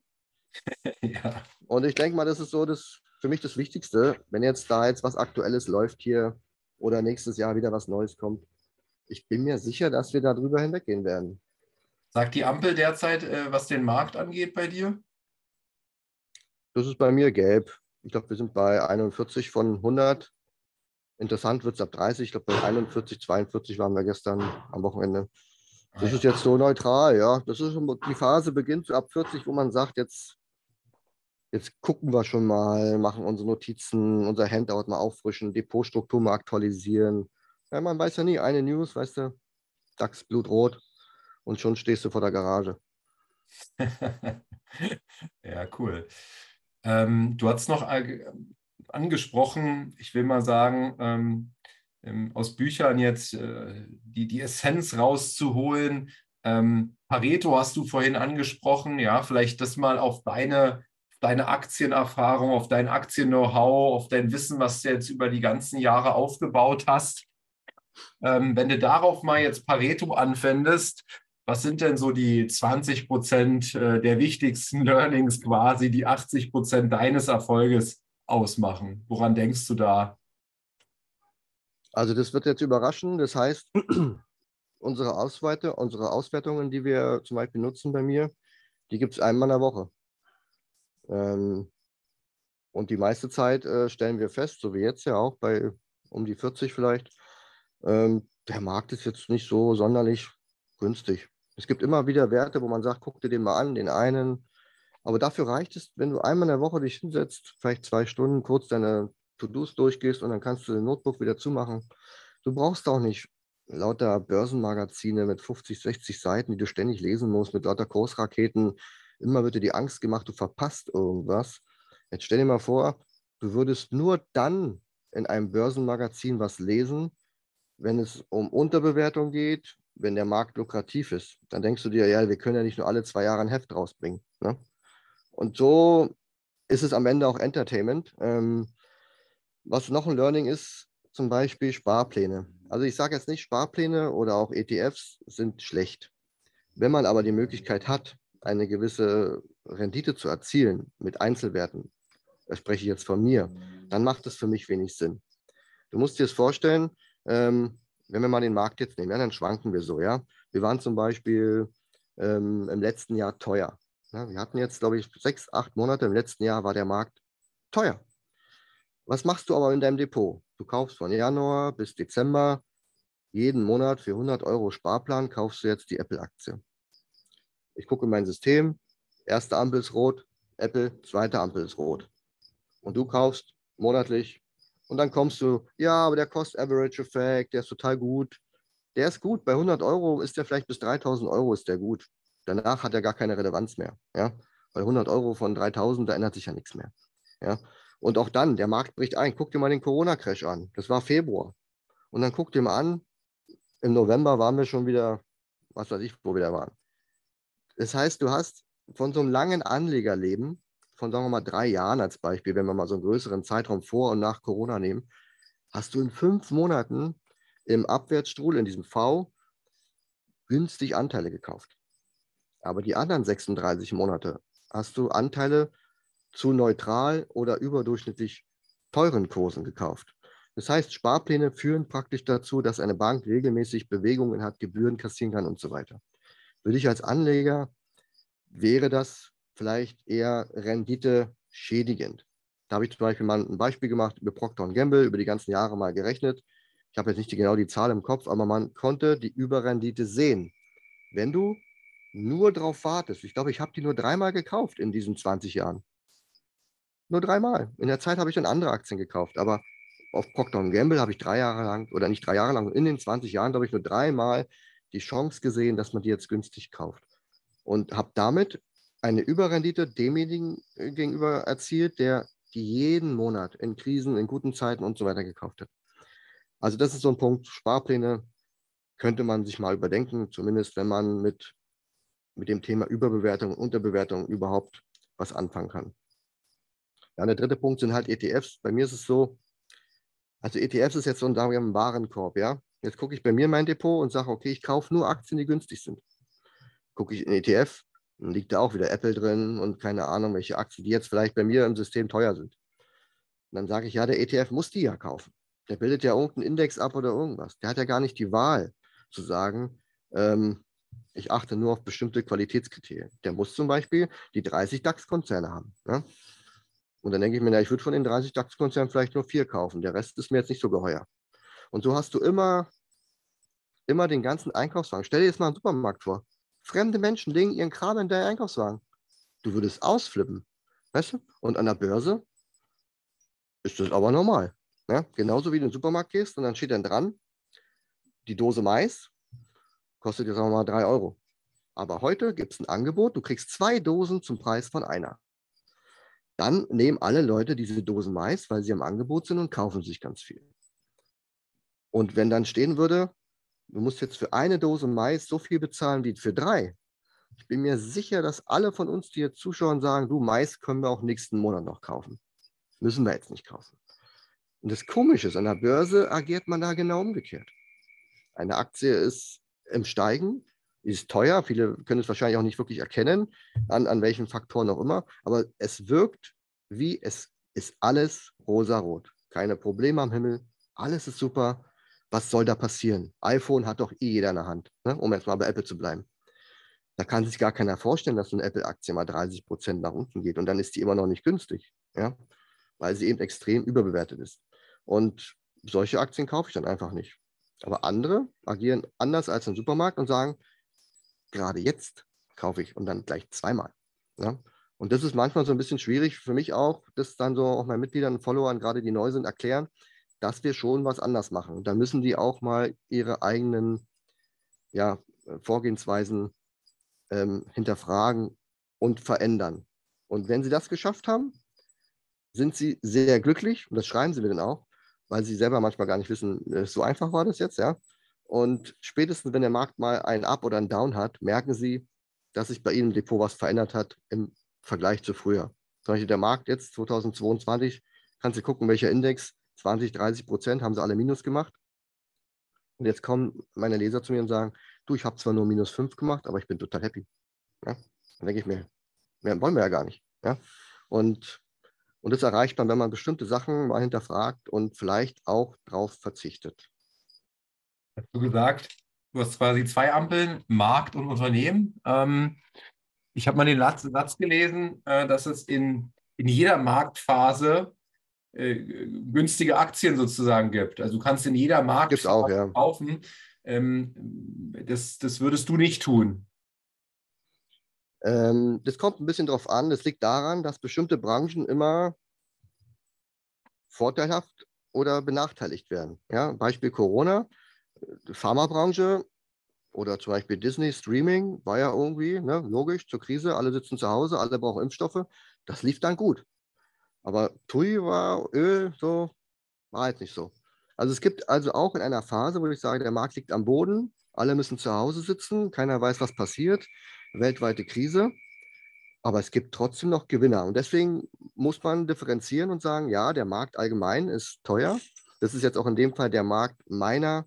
ja. Und ich denke mal, das ist so das für mich das Wichtigste, wenn jetzt da jetzt was Aktuelles läuft hier oder nächstes Jahr wieder was Neues kommt. Ich bin mir sicher, dass wir darüber hinweggehen werden. Sagt die Ampel derzeit, äh, was den Markt angeht bei dir? Das ist bei mir gelb. Ich glaube, wir sind bei 41 von 100. Interessant wird es ab 30. Ich glaube, bei 41, 42 waren wir gestern am Wochenende. Das ah, ist jetzt so neutral, ja. Das ist die Phase beginnt ab 40, wo man sagt, jetzt, jetzt gucken wir schon mal, machen unsere Notizen, unser Handout mal auffrischen, Depotstruktur mal aktualisieren. Ja, man weiß ja nie, eine News, weißt du, DAX blutrot und schon stehst du vor der Garage. ja, cool. Ähm, du hast noch angesprochen, ich will mal sagen, ähm, ähm, aus Büchern jetzt äh, die, die Essenz rauszuholen. Ähm, Pareto hast du vorhin angesprochen, ja, vielleicht das mal auf deine, deine Aktienerfahrung, auf dein Aktien-Know-how, auf dein Wissen, was du jetzt über die ganzen Jahre aufgebaut hast. Ähm, wenn du darauf mal jetzt Pareto anwendest, was sind denn so die 20 Prozent äh, der wichtigsten Learnings quasi, die 80 Prozent deines Erfolges ausmachen? Woran denkst du da? Also das wird jetzt überraschen. Das heißt, unsere Ausweite, unsere Auswertungen, die wir zum Beispiel nutzen bei mir, die gibt es einmal in der Woche. Ähm, und die meiste Zeit äh, stellen wir fest, so wie jetzt ja auch bei um die 40 vielleicht, ähm, der Markt ist jetzt nicht so sonderlich günstig. Es gibt immer wieder Werte, wo man sagt, guck dir den mal an, den einen. Aber dafür reicht es, wenn du einmal in der Woche dich hinsetzt, vielleicht zwei Stunden, kurz deine To-Dos durchgehst und dann kannst du den Notebook wieder zumachen. Du brauchst auch nicht lauter Börsenmagazine mit 50, 60 Seiten, die du ständig lesen musst, mit lauter Kursraketen. Immer wird dir die Angst gemacht, du verpasst irgendwas. Jetzt stell dir mal vor, du würdest nur dann in einem Börsenmagazin was lesen, wenn es um Unterbewertung geht, wenn der Markt lukrativ ist. Dann denkst du dir, ja, wir können ja nicht nur alle zwei Jahre ein Heft rausbringen. Ne? Und so ist es am Ende auch Entertainment. Ähm, was noch ein Learning ist, zum Beispiel Sparpläne. Also ich sage jetzt nicht, Sparpläne oder auch ETFs sind schlecht. Wenn man aber die Möglichkeit hat, eine gewisse Rendite zu erzielen mit Einzelwerten, das spreche ich jetzt von mir, dann macht es für mich wenig Sinn. Du musst dir das vorstellen, ähm, wenn wir mal den Markt jetzt nehmen, ja, dann schwanken wir so, ja. Wir waren zum Beispiel ähm, im letzten Jahr teuer. Ja, wir hatten jetzt, glaube ich, sechs, acht Monate. Im letzten Jahr war der Markt teuer. Was machst du aber in deinem Depot? Du kaufst von Januar bis Dezember jeden Monat für 100 Euro Sparplan, kaufst du jetzt die Apple-Aktie. Ich gucke in mein System, erste Ampel ist rot, Apple, zweite Ampel ist rot. Und du kaufst monatlich und dann kommst du, ja, aber der Cost-Average-Effekt, der ist total gut. Der ist gut, bei 100 Euro ist der vielleicht bis 3000 Euro ist der gut. Danach hat er gar keine Relevanz mehr. Ja? Bei 100 Euro von 3000, da ändert sich ja nichts mehr. Ja? Und auch dann, der Markt bricht ein. Guck dir mal den Corona-Crash an. Das war Februar. Und dann guck dir mal an, im November waren wir schon wieder, was weiß ich, wo wir da waren. Das heißt, du hast von so einem langen Anlegerleben, von sagen wir mal drei Jahren als Beispiel, wenn wir mal so einen größeren Zeitraum vor und nach Corona nehmen, hast du in fünf Monaten im Abwärtsstuhl, in diesem V, günstig Anteile gekauft. Aber die anderen 36 Monate hast du Anteile zu neutral oder überdurchschnittlich teuren Kursen gekauft. Das heißt, Sparpläne führen praktisch dazu, dass eine Bank regelmäßig Bewegungen hat, Gebühren kassieren kann und so weiter. Würde ich als Anleger, wäre das vielleicht eher Rendite schädigend. Da habe ich zum Beispiel mal ein Beispiel gemacht über Procter Gamble, über die ganzen Jahre mal gerechnet. Ich habe jetzt nicht genau die Zahl im Kopf, aber man konnte die Überrendite sehen. Wenn du nur darauf wartest, ich glaube, ich habe die nur dreimal gekauft in diesen 20 Jahren. Nur dreimal. In der Zeit habe ich dann andere Aktien gekauft, aber auf Procter Gamble habe ich drei Jahre lang, oder nicht drei Jahre lang, in den 20 Jahren, glaube ich, nur dreimal die Chance gesehen, dass man die jetzt günstig kauft. Und habe damit eine Überrendite demjenigen äh, gegenüber erzielt, der die jeden Monat in Krisen, in guten Zeiten und so weiter gekauft hat. Also das ist so ein Punkt, Sparpläne könnte man sich mal überdenken, zumindest wenn man mit, mit dem Thema Überbewertung und Unterbewertung überhaupt was anfangen kann. Ja, der dritte Punkt sind halt ETFs. Bei mir ist es so, also ETFs ist jetzt so ein, sagen ein Warenkorb, ja. Jetzt gucke ich bei mir in mein Depot und sage, okay, ich kaufe nur Aktien, die günstig sind. Gucke ich in ETF, dann liegt da auch wieder Apple drin und keine Ahnung, welche Aktien, die jetzt vielleicht bei mir im System teuer sind. Und dann sage ich, ja, der ETF muss die ja kaufen. Der bildet ja irgendeinen Index ab oder irgendwas. Der hat ja gar nicht die Wahl zu sagen, ähm, ich achte nur auf bestimmte Qualitätskriterien. Der muss zum Beispiel die 30 DAX-Konzerne haben. Ja? Und dann denke ich mir, na, ich würde von den 30 DAX-Konzernen vielleicht nur vier kaufen. Der Rest ist mir jetzt nicht so geheuer. Und so hast du immer, immer den ganzen Einkaufswagen. Stell dir jetzt mal einen Supermarkt vor. Fremde Menschen legen ihren Kram in deinen Einkaufswagen. Du würdest ausflippen. Weißt du? Und an der Börse ist das aber normal. Ja? Genauso wie du in den Supermarkt gehst und dann steht dann dran, die Dose Mais kostet jetzt auch mal drei Euro. Aber heute gibt es ein Angebot, du kriegst zwei Dosen zum Preis von einer. Dann nehmen alle Leute diese Dosen Mais, weil sie im Angebot sind und kaufen sich ganz viel. Und wenn dann stehen würde, du musst jetzt für eine Dose Mais so viel bezahlen wie für drei, ich bin mir sicher, dass alle von uns, die jetzt zuschauen, sagen, du, Mais können wir auch nächsten Monat noch kaufen. Müssen wir jetzt nicht kaufen. Und das Komische ist, an der Börse agiert man da genau umgekehrt. Eine Aktie ist im Steigen, ist teuer, viele können es wahrscheinlich auch nicht wirklich erkennen, an, an welchen Faktoren auch immer, aber es wirkt wie es ist alles rosarot. Keine Probleme am Himmel, alles ist super. Was soll da passieren? iPhone hat doch eh jeder in der Hand, ne? um jetzt mal bei Apple zu bleiben. Da kann sich gar keiner vorstellen, dass so eine Apple-Aktie mal 30 Prozent nach unten geht und dann ist die immer noch nicht günstig, ja? weil sie eben extrem überbewertet ist. Und solche Aktien kaufe ich dann einfach nicht. Aber andere agieren anders als im Supermarkt und sagen, gerade jetzt kaufe ich und dann gleich zweimal. Ja? Und das ist manchmal so ein bisschen schwierig für mich auch, das dann so auch meinen Mitgliedern und Followern, gerade die neu sind, erklären, dass wir schon was anders machen. Da müssen die auch mal ihre eigenen ja, Vorgehensweisen ähm, hinterfragen und verändern. Und wenn sie das geschafft haben, sind sie sehr glücklich, und das schreiben sie mir dann auch, weil sie selber manchmal gar nicht wissen, äh, so einfach war das jetzt, ja. Und spätestens, wenn der Markt mal einen Up oder einen Down hat, merken sie, dass sich bei ihnen im Depot was verändert hat im Vergleich zu früher. Zum Beispiel der Markt jetzt 2022, kannst du gucken, welcher Index, 20, 30 Prozent haben sie alle Minus gemacht. Und jetzt kommen meine Leser zu mir und sagen, du, ich habe zwar nur minus 5 gemacht, aber ich bin total happy. Ja? Dann denke ich mir, mehr wollen wir ja gar nicht. Ja? Und und das erreicht man, wenn man bestimmte Sachen mal hinterfragt und vielleicht auch darauf verzichtet. Hast du gesagt, du hast quasi zwei Ampeln, Markt und Unternehmen. Ähm, ich habe mal den Satz gelesen, äh, dass es in, in jeder Marktphase äh, günstige Aktien sozusagen gibt. Also du kannst in jeder Marktphase auch, ja. kaufen. Ähm, das, das würdest du nicht tun. Ähm, das kommt ein bisschen drauf an. Das liegt daran, dass bestimmte Branchen immer vorteilhaft oder benachteiligt werden. Ja, Beispiel Corona, Pharmabranche oder zum Beispiel Disney Streaming war ja irgendwie ne, logisch zur Krise. Alle sitzen zu Hause, alle brauchen Impfstoffe. Das lief dann gut. Aber TUI war Öl, so war halt nicht so. Also es gibt also auch in einer Phase, wo ich sage, der Markt liegt am Boden, alle müssen zu Hause sitzen, keiner weiß, was passiert weltweite Krise. Aber es gibt trotzdem noch Gewinner. Und deswegen muss man differenzieren und sagen, ja, der Markt allgemein ist teuer. Das ist jetzt auch in dem Fall der Markt meiner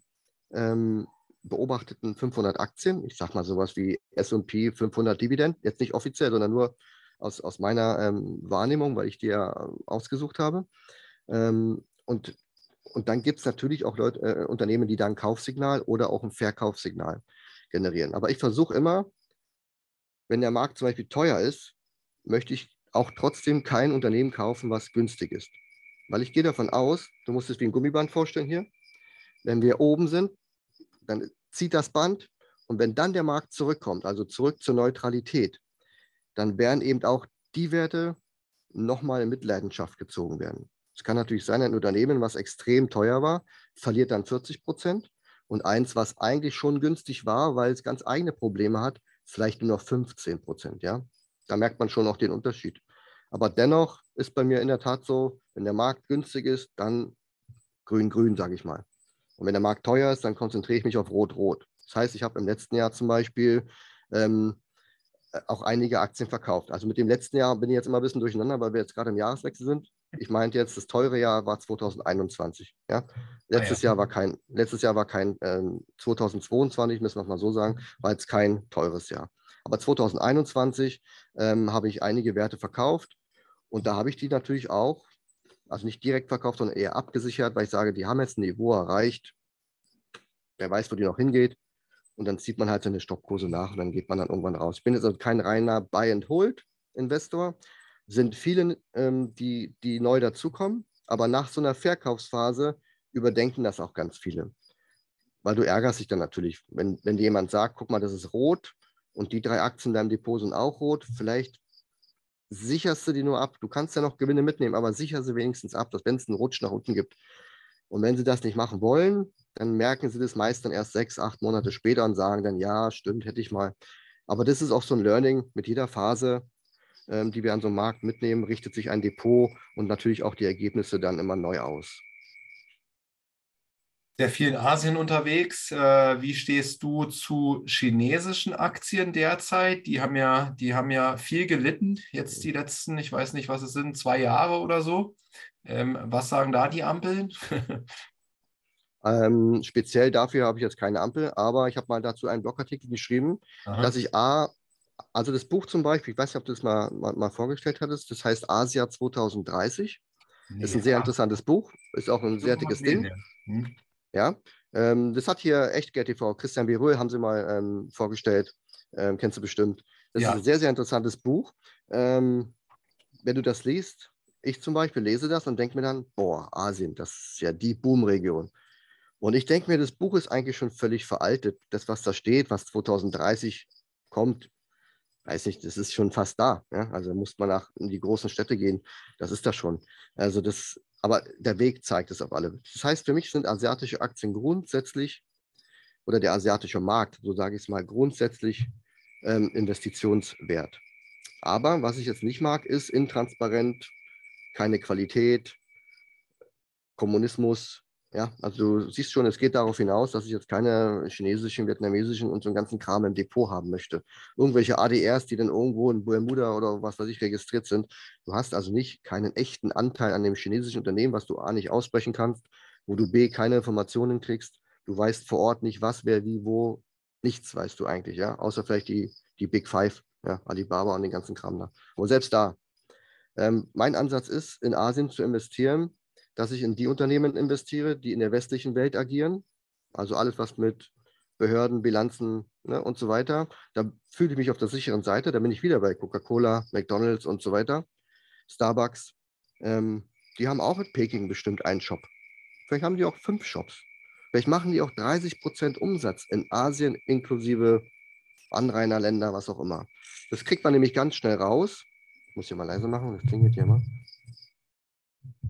ähm, beobachteten 500 Aktien. Ich sage mal sowas wie S&P 500 Dividend. Jetzt nicht offiziell, sondern nur aus, aus meiner ähm, Wahrnehmung, weil ich die ja ausgesucht habe. Ähm, und und dann gibt es natürlich auch Leute, äh, Unternehmen, die dann ein Kaufsignal oder auch ein Verkaufssignal generieren. Aber ich versuche immer, wenn der Markt zum Beispiel teuer ist, möchte ich auch trotzdem kein Unternehmen kaufen, was günstig ist. Weil ich gehe davon aus, du musst es wie ein Gummiband vorstellen hier, wenn wir oben sind, dann zieht das Band und wenn dann der Markt zurückkommt, also zurück zur Neutralität, dann werden eben auch die Werte nochmal in Mitleidenschaft gezogen werden. Es kann natürlich sein, ein Unternehmen, was extrem teuer war, verliert dann 40 Prozent und eins, was eigentlich schon günstig war, weil es ganz eigene Probleme hat, vielleicht nur noch 15 Prozent. Ja? Da merkt man schon auch den Unterschied. Aber dennoch ist bei mir in der Tat so, wenn der Markt günstig ist, dann grün-grün, sage ich mal. Und wenn der Markt teuer ist, dann konzentriere ich mich auf rot-rot. Das heißt, ich habe im letzten Jahr zum Beispiel ähm, auch einige Aktien verkauft. Also mit dem letzten Jahr bin ich jetzt immer ein bisschen durcheinander, weil wir jetzt gerade im Jahreswechsel sind. Ich meinte jetzt, das teure Jahr war 2021. Ja? Letztes, ah, ja. Jahr war kein, letztes Jahr war kein, ähm, 2022, müssen wir mal so sagen, war jetzt kein teures Jahr. Aber 2021 ähm, habe ich einige Werte verkauft und da habe ich die natürlich auch, also nicht direkt verkauft, sondern eher abgesichert, weil ich sage, die haben jetzt ein Niveau erreicht. Wer weiß, wo die noch hingeht. Und dann zieht man halt seine Stoppkurse nach und dann geht man dann irgendwann raus. Ich bin jetzt also kein reiner Buy-and-Hold-Investor. Sind viele, ähm, die, die neu dazukommen, aber nach so einer Verkaufsphase überdenken das auch ganz viele. Weil du ärgerst dich dann natürlich, wenn, wenn dir jemand sagt, guck mal, das ist rot und die drei Aktien in deinem Depot sind auch rot, vielleicht sicherst du die nur ab. Du kannst ja noch Gewinne mitnehmen, aber sicher sie wenigstens ab, dass wenn es einen Rutsch nach unten gibt. Und wenn sie das nicht machen wollen, dann merken sie das meist dann erst sechs, acht Monate später und sagen dann, ja, stimmt, hätte ich mal. Aber das ist auch so ein Learning mit jeder Phase, ähm, die wir an so einem Markt mitnehmen, richtet sich ein Depot und natürlich auch die Ergebnisse dann immer neu aus. Sehr viel in Asien unterwegs. Äh, wie stehst du zu chinesischen Aktien derzeit? Die haben ja, die haben ja viel gelitten, jetzt die letzten, ich weiß nicht, was es sind, zwei Jahre oder so. Ähm, was sagen da die Ampeln? Ähm, speziell dafür habe ich jetzt keine Ampel, aber ich habe mal dazu einen Blogartikel geschrieben, Aha. dass ich A, also das Buch zum Beispiel, ich weiß nicht, ob du das mal, mal, mal vorgestellt hattest, das heißt Asia 2030. Nee, ist ein sehr interessantes Buch, ist auch ein sehr dickes Ding. Hm. Ja, ähm, das hat hier echt TV, Christian Berühl haben sie mal ähm, vorgestellt, ähm, kennst du bestimmt. Das ja. ist ein sehr, sehr interessantes Buch. Ähm, wenn du das liest, ich zum Beispiel lese das und denke mir dann, boah, Asien, das ist ja die Boomregion. Und ich denke mir, das Buch ist eigentlich schon völlig veraltet. Das, was da steht, was 2030 kommt, weiß nicht, das ist schon fast da. Ja? Also muss man nach in die großen Städte gehen. Das ist da schon. Also das, aber der Weg zeigt es auf alle. Das heißt, für mich sind asiatische Aktien grundsätzlich oder der asiatische Markt, so sage ich es mal, grundsätzlich ähm, investitionswert. Aber was ich jetzt nicht mag, ist intransparent, keine Qualität, Kommunismus, ja, also du siehst schon, es geht darauf hinaus, dass ich jetzt keine chinesischen, vietnamesischen und so einen ganzen Kram im Depot haben möchte. Irgendwelche ADRs, die dann irgendwo in Bermuda oder was weiß ich registriert sind. Du hast also nicht keinen echten Anteil an dem chinesischen Unternehmen, was du A nicht aussprechen kannst, wo du B keine Informationen kriegst. Du weißt vor Ort nicht, was, wer, wie, wo. Nichts weißt du eigentlich, ja, außer vielleicht die, die Big Five, ja, Alibaba und den ganzen Kram da. Aber selbst da. Ähm, mein Ansatz ist, in Asien zu investieren, dass ich in die Unternehmen investiere, die in der westlichen Welt agieren. Also alles, was mit Behörden, Bilanzen ne, und so weiter. Da fühle ich mich auf der sicheren Seite. Da bin ich wieder bei Coca-Cola, McDonalds und so weiter. Starbucks. Ähm, die haben auch in Peking bestimmt einen Shop. Vielleicht haben die auch fünf Shops. Vielleicht machen die auch 30 Prozent Umsatz in Asien inklusive Anrainerländer, was auch immer. Das kriegt man nämlich ganz schnell raus. Ich muss hier mal leise machen, das klingelt hier mal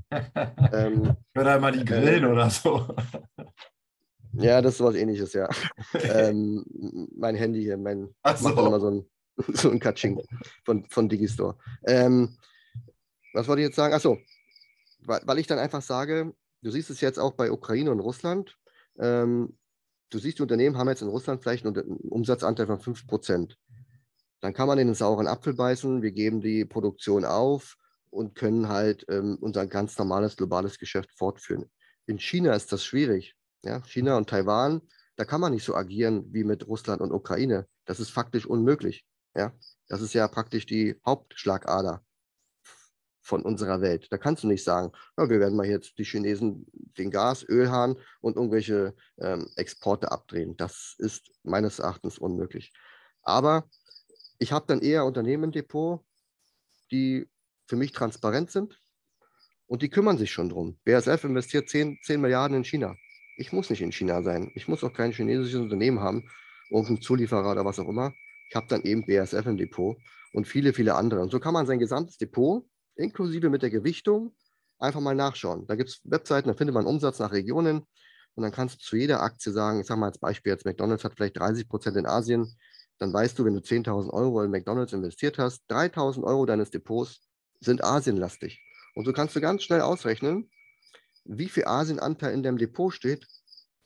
ähm, oder mal die Grillen äh, oder so. Ja, das ist was ähnliches, ja. ähm, mein Handy hier, mein so. macht immer so ein, so ein Catching von, von Digistore. Ähm, was wollte ich jetzt sagen? Achso, weil, weil ich dann einfach sage, du siehst es jetzt auch bei Ukraine und Russland. Ähm, du siehst, die Unternehmen haben jetzt in Russland vielleicht einen Umsatzanteil von 5%. Dann kann man in den sauren Apfel beißen, wir geben die Produktion auf, und können halt ähm, unser ganz normales globales Geschäft fortführen. In China ist das schwierig. Ja? China und Taiwan, da kann man nicht so agieren wie mit Russland und Ukraine. Das ist faktisch unmöglich. Ja? Das ist ja praktisch die Hauptschlagader von unserer Welt. Da kannst du nicht sagen, ja, wir werden mal jetzt die Chinesen den Gas, Ölhahn und irgendwelche ähm, Exporte abdrehen. Das ist meines Erachtens unmöglich. Aber ich habe dann eher Unternehmen im Depot, die für mich transparent sind und die kümmern sich schon drum. BASF investiert 10, 10 Milliarden in China. Ich muss nicht in China sein. Ich muss auch kein chinesisches Unternehmen haben, irgendein Zulieferer oder was auch immer. Ich habe dann eben BASF im Depot und viele, viele andere. Und so kann man sein gesamtes Depot, inklusive mit der Gewichtung, einfach mal nachschauen. Da gibt es Webseiten, da findet man Umsatz nach Regionen und dann kannst du zu jeder Aktie sagen, ich sage mal als Beispiel, jetzt McDonald's hat vielleicht 30 Prozent in Asien, dann weißt du, wenn du 10.000 Euro in McDonald's investiert hast, 3.000 Euro deines Depots sind asienlastig. Und so kannst du ganz schnell ausrechnen, wie viel Asienanteil in deinem Depot steht,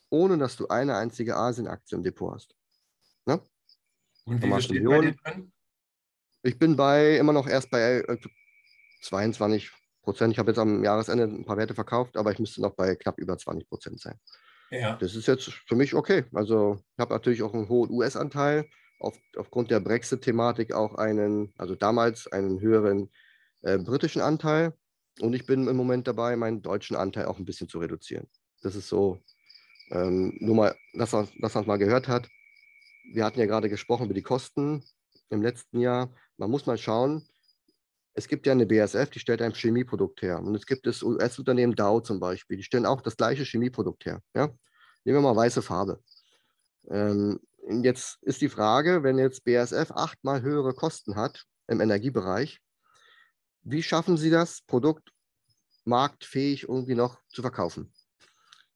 ohne dass du eine einzige Asienaktie im Depot hast. Ne? Und wie viel drin? Ich bin bei immer noch erst bei äh, 22 Prozent. Ich habe jetzt am Jahresende ein paar Werte verkauft, aber ich müsste noch bei knapp über 20 Prozent sein. Ja. Das ist jetzt für mich okay. Also ich habe natürlich auch einen hohen US-Anteil, auf, aufgrund der Brexit-Thematik auch einen, also damals einen höheren äh, britischen Anteil. Und ich bin im Moment dabei, meinen deutschen Anteil auch ein bisschen zu reduzieren. Das ist so, ähm, nur mal, dass man, es mal gehört hat. Wir hatten ja gerade gesprochen über die Kosten im letzten Jahr. Man muss mal schauen, es gibt ja eine BASF, die stellt ein Chemieprodukt her. Und es gibt das US-Unternehmen Dow zum Beispiel, die stellen auch das gleiche Chemieprodukt her. Ja? Nehmen wir mal weiße Farbe. Ähm, jetzt ist die Frage, wenn jetzt BASF achtmal höhere Kosten hat im Energiebereich, wie schaffen Sie das, Produkt marktfähig irgendwie noch zu verkaufen?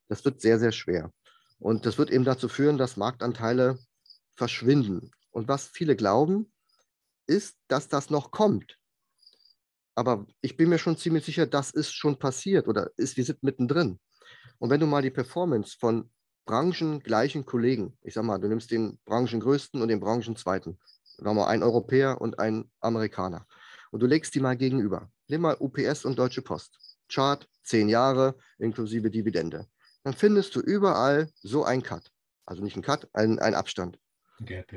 Das wird sehr, sehr schwer. Und das wird eben dazu führen, dass Marktanteile verschwinden. Und was viele glauben, ist, dass das noch kommt. Aber ich bin mir schon ziemlich sicher, das ist schon passiert oder ist, wir sind mittendrin. Und wenn du mal die Performance von branchengleichen Kollegen, ich sag mal, du nimmst den branchengrößten und den branchenzweiten, sagen wir mal ein Europäer und ein Amerikaner, und du legst die mal gegenüber. Nimm mal UPS und Deutsche Post. Chart, zehn Jahre inklusive Dividende. Dann findest du überall so ein Cut. Also nicht ein Cut, ein, ein Abstand.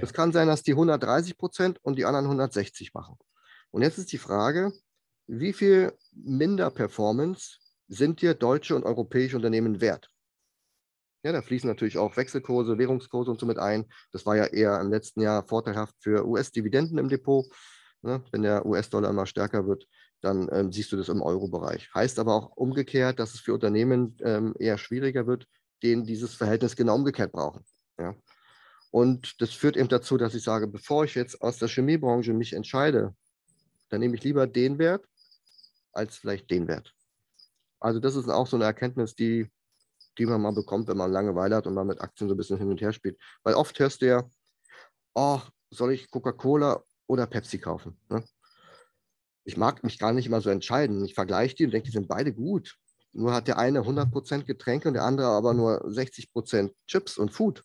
Es ja. kann sein, dass die 130 Prozent und die anderen 160 machen. Und jetzt ist die Frage, wie viel minder Performance sind dir deutsche und europäische Unternehmen wert? Ja, da fließen natürlich auch Wechselkurse, Währungskurse und so mit ein. Das war ja eher im letzten Jahr vorteilhaft für US-Dividenden im Depot. Ne? Wenn der US-Dollar immer stärker wird, dann ähm, siehst du das im Euro-Bereich. Heißt aber auch umgekehrt, dass es für Unternehmen ähm, eher schwieriger wird, denen dieses Verhältnis genau umgekehrt brauchen. Ja? Und das führt eben dazu, dass ich sage, bevor ich jetzt aus der Chemiebranche mich entscheide, dann nehme ich lieber den Wert als vielleicht den Wert. Also das ist auch so eine Erkenntnis, die, die man mal bekommt, wenn man Langeweile hat und man mit Aktien so ein bisschen hin und her spielt. Weil oft hörst du ja, oh, soll ich Coca-Cola oder Pepsi kaufen. Ne? Ich mag mich gar nicht immer so entscheiden. Ich vergleiche die und denke, die sind beide gut. Nur hat der eine 100% Getränke und der andere aber nur 60% Chips und Food.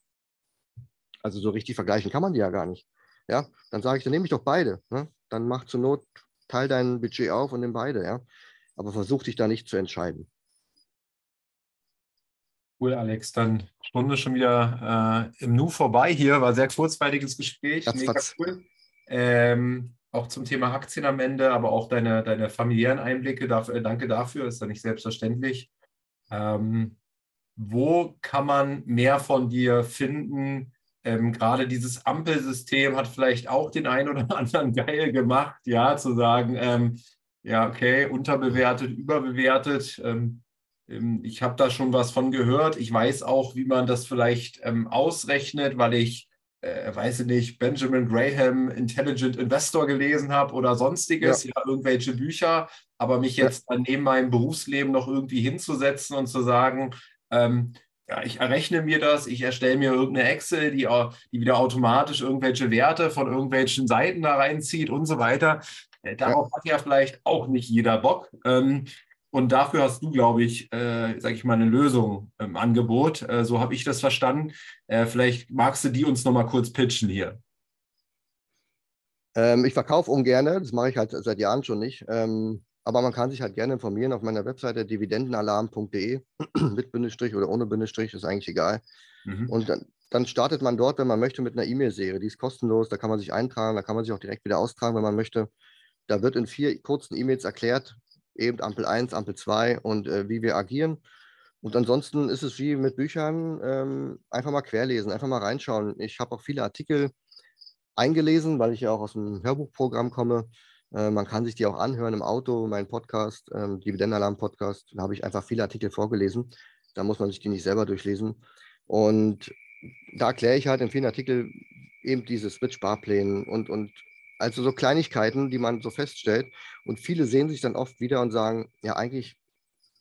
Also so richtig vergleichen kann man die ja gar nicht. Ja, dann sage ich, dann nehme ich doch beide. Ne? Dann mach zur Not, teil dein Budget auf und nimm beide. Ja? Aber versuch dich da nicht zu entscheiden. Cool, Alex. Dann Stunde schon wieder äh, im Nu vorbei hier. War sehr kurzweiliges Gespräch. Fatz, Mega cool. Ähm, auch zum Thema Aktien am Ende, aber auch deine, deine familiären Einblicke. Dafür, äh, danke dafür, ist ja nicht selbstverständlich. Ähm, wo kann man mehr von dir finden? Ähm, Gerade dieses Ampelsystem hat vielleicht auch den einen oder anderen geil gemacht, ja, zu sagen, ähm, ja, okay, unterbewertet, überbewertet. Ähm, ich habe da schon was von gehört. Ich weiß auch, wie man das vielleicht ausrechnet, weil ich äh, weiß ich nicht, Benjamin Graham Intelligent Investor gelesen habe oder sonstiges, ja. ja. irgendwelche Bücher, aber mich jetzt ja. neben meinem Berufsleben noch irgendwie hinzusetzen und zu sagen, ähm, ja, ich errechne mir das, ich erstelle mir irgendeine Excel, die, die wieder automatisch irgendwelche Werte von irgendwelchen Seiten da reinzieht und so weiter. Äh, darauf ja. hat ja vielleicht auch nicht jeder Bock. Ähm, und dafür hast du, glaube ich, äh, sage ich mal, eine Lösung im Angebot. Äh, so habe ich das verstanden. Äh, vielleicht magst du die uns noch mal kurz pitchen hier. Ähm, ich verkaufe ungern, das mache ich halt seit Jahren schon nicht. Ähm, aber man kann sich halt gerne informieren auf meiner Webseite dividendenalarm.de mit Bindestrich oder ohne Bindestrich, ist eigentlich egal. Mhm. Und dann, dann startet man dort, wenn man möchte, mit einer E-Mail-Serie. Die ist kostenlos, da kann man sich eintragen, da kann man sich auch direkt wieder austragen, wenn man möchte. Da wird in vier kurzen E-Mails erklärt, eben Ampel 1, Ampel 2 und äh, wie wir agieren. Und ansonsten ist es wie mit Büchern, ähm, einfach mal querlesen, einfach mal reinschauen. Ich habe auch viele Artikel eingelesen, weil ich ja auch aus dem Hörbuchprogramm komme. Äh, man kann sich die auch anhören im Auto, mein Podcast, ähm, Dividendenalarm-Podcast. Da habe ich einfach viele Artikel vorgelesen. Da muss man sich die nicht selber durchlesen. Und da erkläre ich halt in vielen Artikeln eben diese Switch-Sparpläne und, und also so Kleinigkeiten, die man so feststellt. Und viele sehen sich dann oft wieder und sagen, ja, eigentlich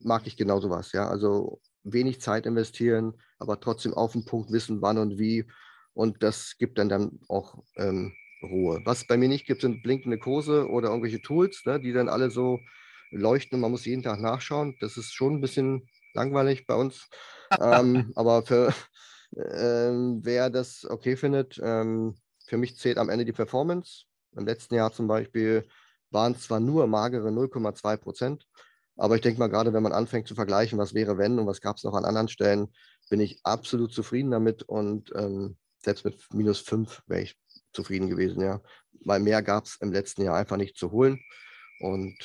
mag ich genau sowas. Ja, also wenig Zeit investieren, aber trotzdem auf den Punkt wissen, wann und wie. Und das gibt dann, dann auch ähm, Ruhe. Was bei mir nicht gibt, sind blinkende Kurse oder irgendwelche Tools, ne, die dann alle so leuchten und man muss jeden Tag nachschauen. Das ist schon ein bisschen langweilig bei uns. ähm, aber für ähm, wer das okay findet, ähm, für mich zählt am Ende die Performance. Im letzten Jahr zum Beispiel waren es zwar nur magere 0,2 Prozent, aber ich denke mal, gerade wenn man anfängt zu vergleichen, was wäre, wenn und was gab es noch an anderen Stellen, bin ich absolut zufrieden damit und ähm, selbst mit minus 5 wäre ich zufrieden gewesen, ja. Weil mehr gab es im letzten Jahr einfach nicht zu holen. Und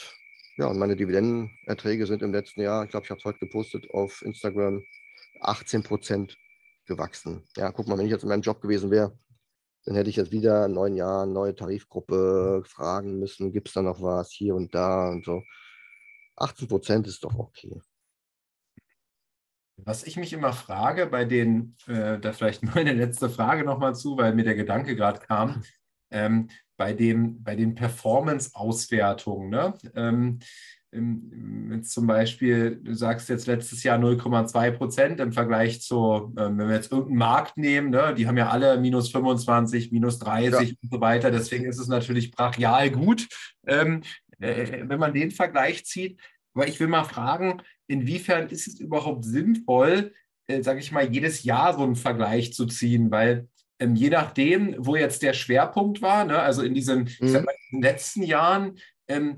ja, und meine Dividendenerträge sind im letzten Jahr, ich glaube, ich habe es heute gepostet auf Instagram, 18 Prozent gewachsen. Ja, guck mal, wenn ich jetzt in meinem Job gewesen wäre, dann hätte ich jetzt wieder in neun Jahren neue Tarifgruppe fragen müssen, gibt es da noch was hier und da und so. 18 Prozent ist doch okay. Was ich mich immer frage, bei den, äh, da vielleicht nur eine letzte Frage nochmal zu, weil mir der Gedanke gerade kam, ähm, bei, dem, bei den Performance-Auswertungen. Ne? Ähm, jetzt zum Beispiel, du sagst jetzt letztes Jahr 0,2 Prozent im Vergleich zu, ähm, wenn wir jetzt irgendeinen Markt nehmen, ne, die haben ja alle minus 25, minus 30 ja. und so weiter. Deswegen ist es natürlich brachial gut, ähm, äh, wenn man den Vergleich zieht. Aber ich will mal fragen, inwiefern ist es überhaupt sinnvoll, äh, sage ich mal, jedes Jahr so einen Vergleich zu ziehen? Weil ähm, je nachdem, wo jetzt der Schwerpunkt war, ne, also in diesen mhm. mal, in den letzten Jahren, ähm,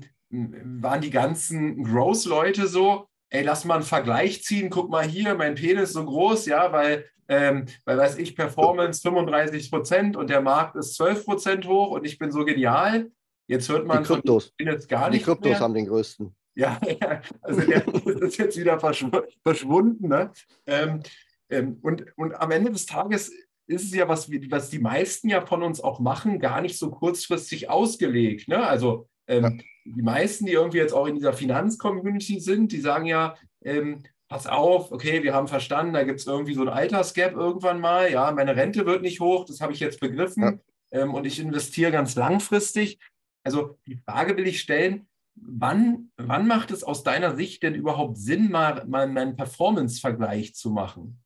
waren die ganzen Growth-Leute so, ey, lass mal einen Vergleich ziehen, guck mal hier, mein Penis so groß, ja, weil, ähm, weil weiß ich, Performance 35 Prozent und der Markt ist 12 Prozent hoch und ich bin so genial. Jetzt hört man die Kryptos. Penis gar nicht. Die Kryptos mehr. haben den größten. Ja, ja also der ist jetzt wieder verschwunden. Ne? Ähm, ähm, und, und am Ende des Tages ist es ja, was, was die meisten ja von uns auch machen, gar nicht so kurzfristig ausgelegt. Ne? Also ähm, ja. die meisten, die irgendwie jetzt auch in dieser Finanzcommunity sind, die sagen ja, ähm, pass auf, okay, wir haben verstanden, da gibt es irgendwie so ein Altersgap irgendwann mal. Ja, meine Rente wird nicht hoch, das habe ich jetzt begriffen. Ja. Ähm, und ich investiere ganz langfristig. Also die Frage will ich stellen, wann, wann macht es aus deiner Sicht denn überhaupt Sinn, mal, mal einen Performance-Vergleich zu machen?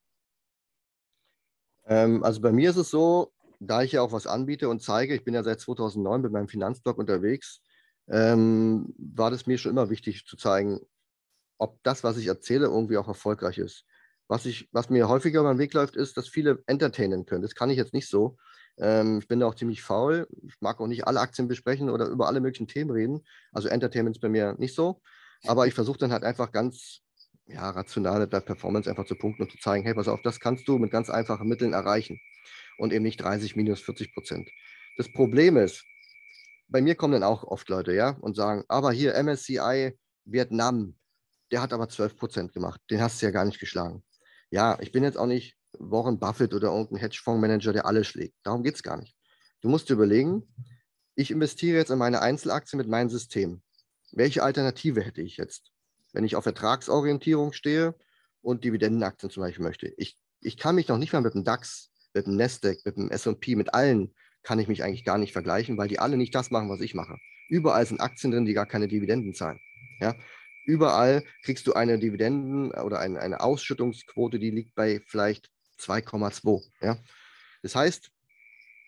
Ähm, also bei mir ist es so, da ich ja auch was anbiete und zeige, ich bin ja seit 2009 mit meinem Finanzblog unterwegs, ähm, war das mir schon immer wichtig zu zeigen, ob das, was ich erzähle, irgendwie auch erfolgreich ist. Was, ich, was mir häufiger über den Weg läuft, ist, dass viele entertainen können. Das kann ich jetzt nicht so. Ähm, ich bin da auch ziemlich faul. Ich mag auch nicht alle Aktien besprechen oder über alle möglichen Themen reden. Also Entertainment ist bei mir nicht so. Aber ich versuche dann halt einfach ganz ja, rational der Performance einfach zu punkten und zu zeigen, hey, pass auf, das kannst du mit ganz einfachen Mitteln erreichen. Und eben nicht 30 minus 40 Prozent. Das Problem ist, bei mir kommen dann auch oft Leute, ja, und sagen, aber hier MSCI Vietnam, der hat aber 12 Prozent gemacht. Den hast du ja gar nicht geschlagen. Ja, ich bin jetzt auch nicht Warren Buffett oder irgendein Hedgefondsmanager, der alles schlägt. Darum geht es gar nicht. Du musst dir überlegen, ich investiere jetzt in meine Einzelaktien mit meinem System. Welche Alternative hätte ich jetzt, wenn ich auf Ertragsorientierung stehe und Dividendenaktien zum Beispiel möchte? Ich, ich kann mich noch nicht mal mit dem DAX, mit dem Nasdaq, mit dem S&P, mit allen kann ich mich eigentlich gar nicht vergleichen, weil die alle nicht das machen, was ich mache. Überall sind Aktien drin, die gar keine Dividenden zahlen. Ja? Überall kriegst du eine Dividenden- oder eine, eine Ausschüttungsquote, die liegt bei vielleicht 2,2. Ja? Das heißt,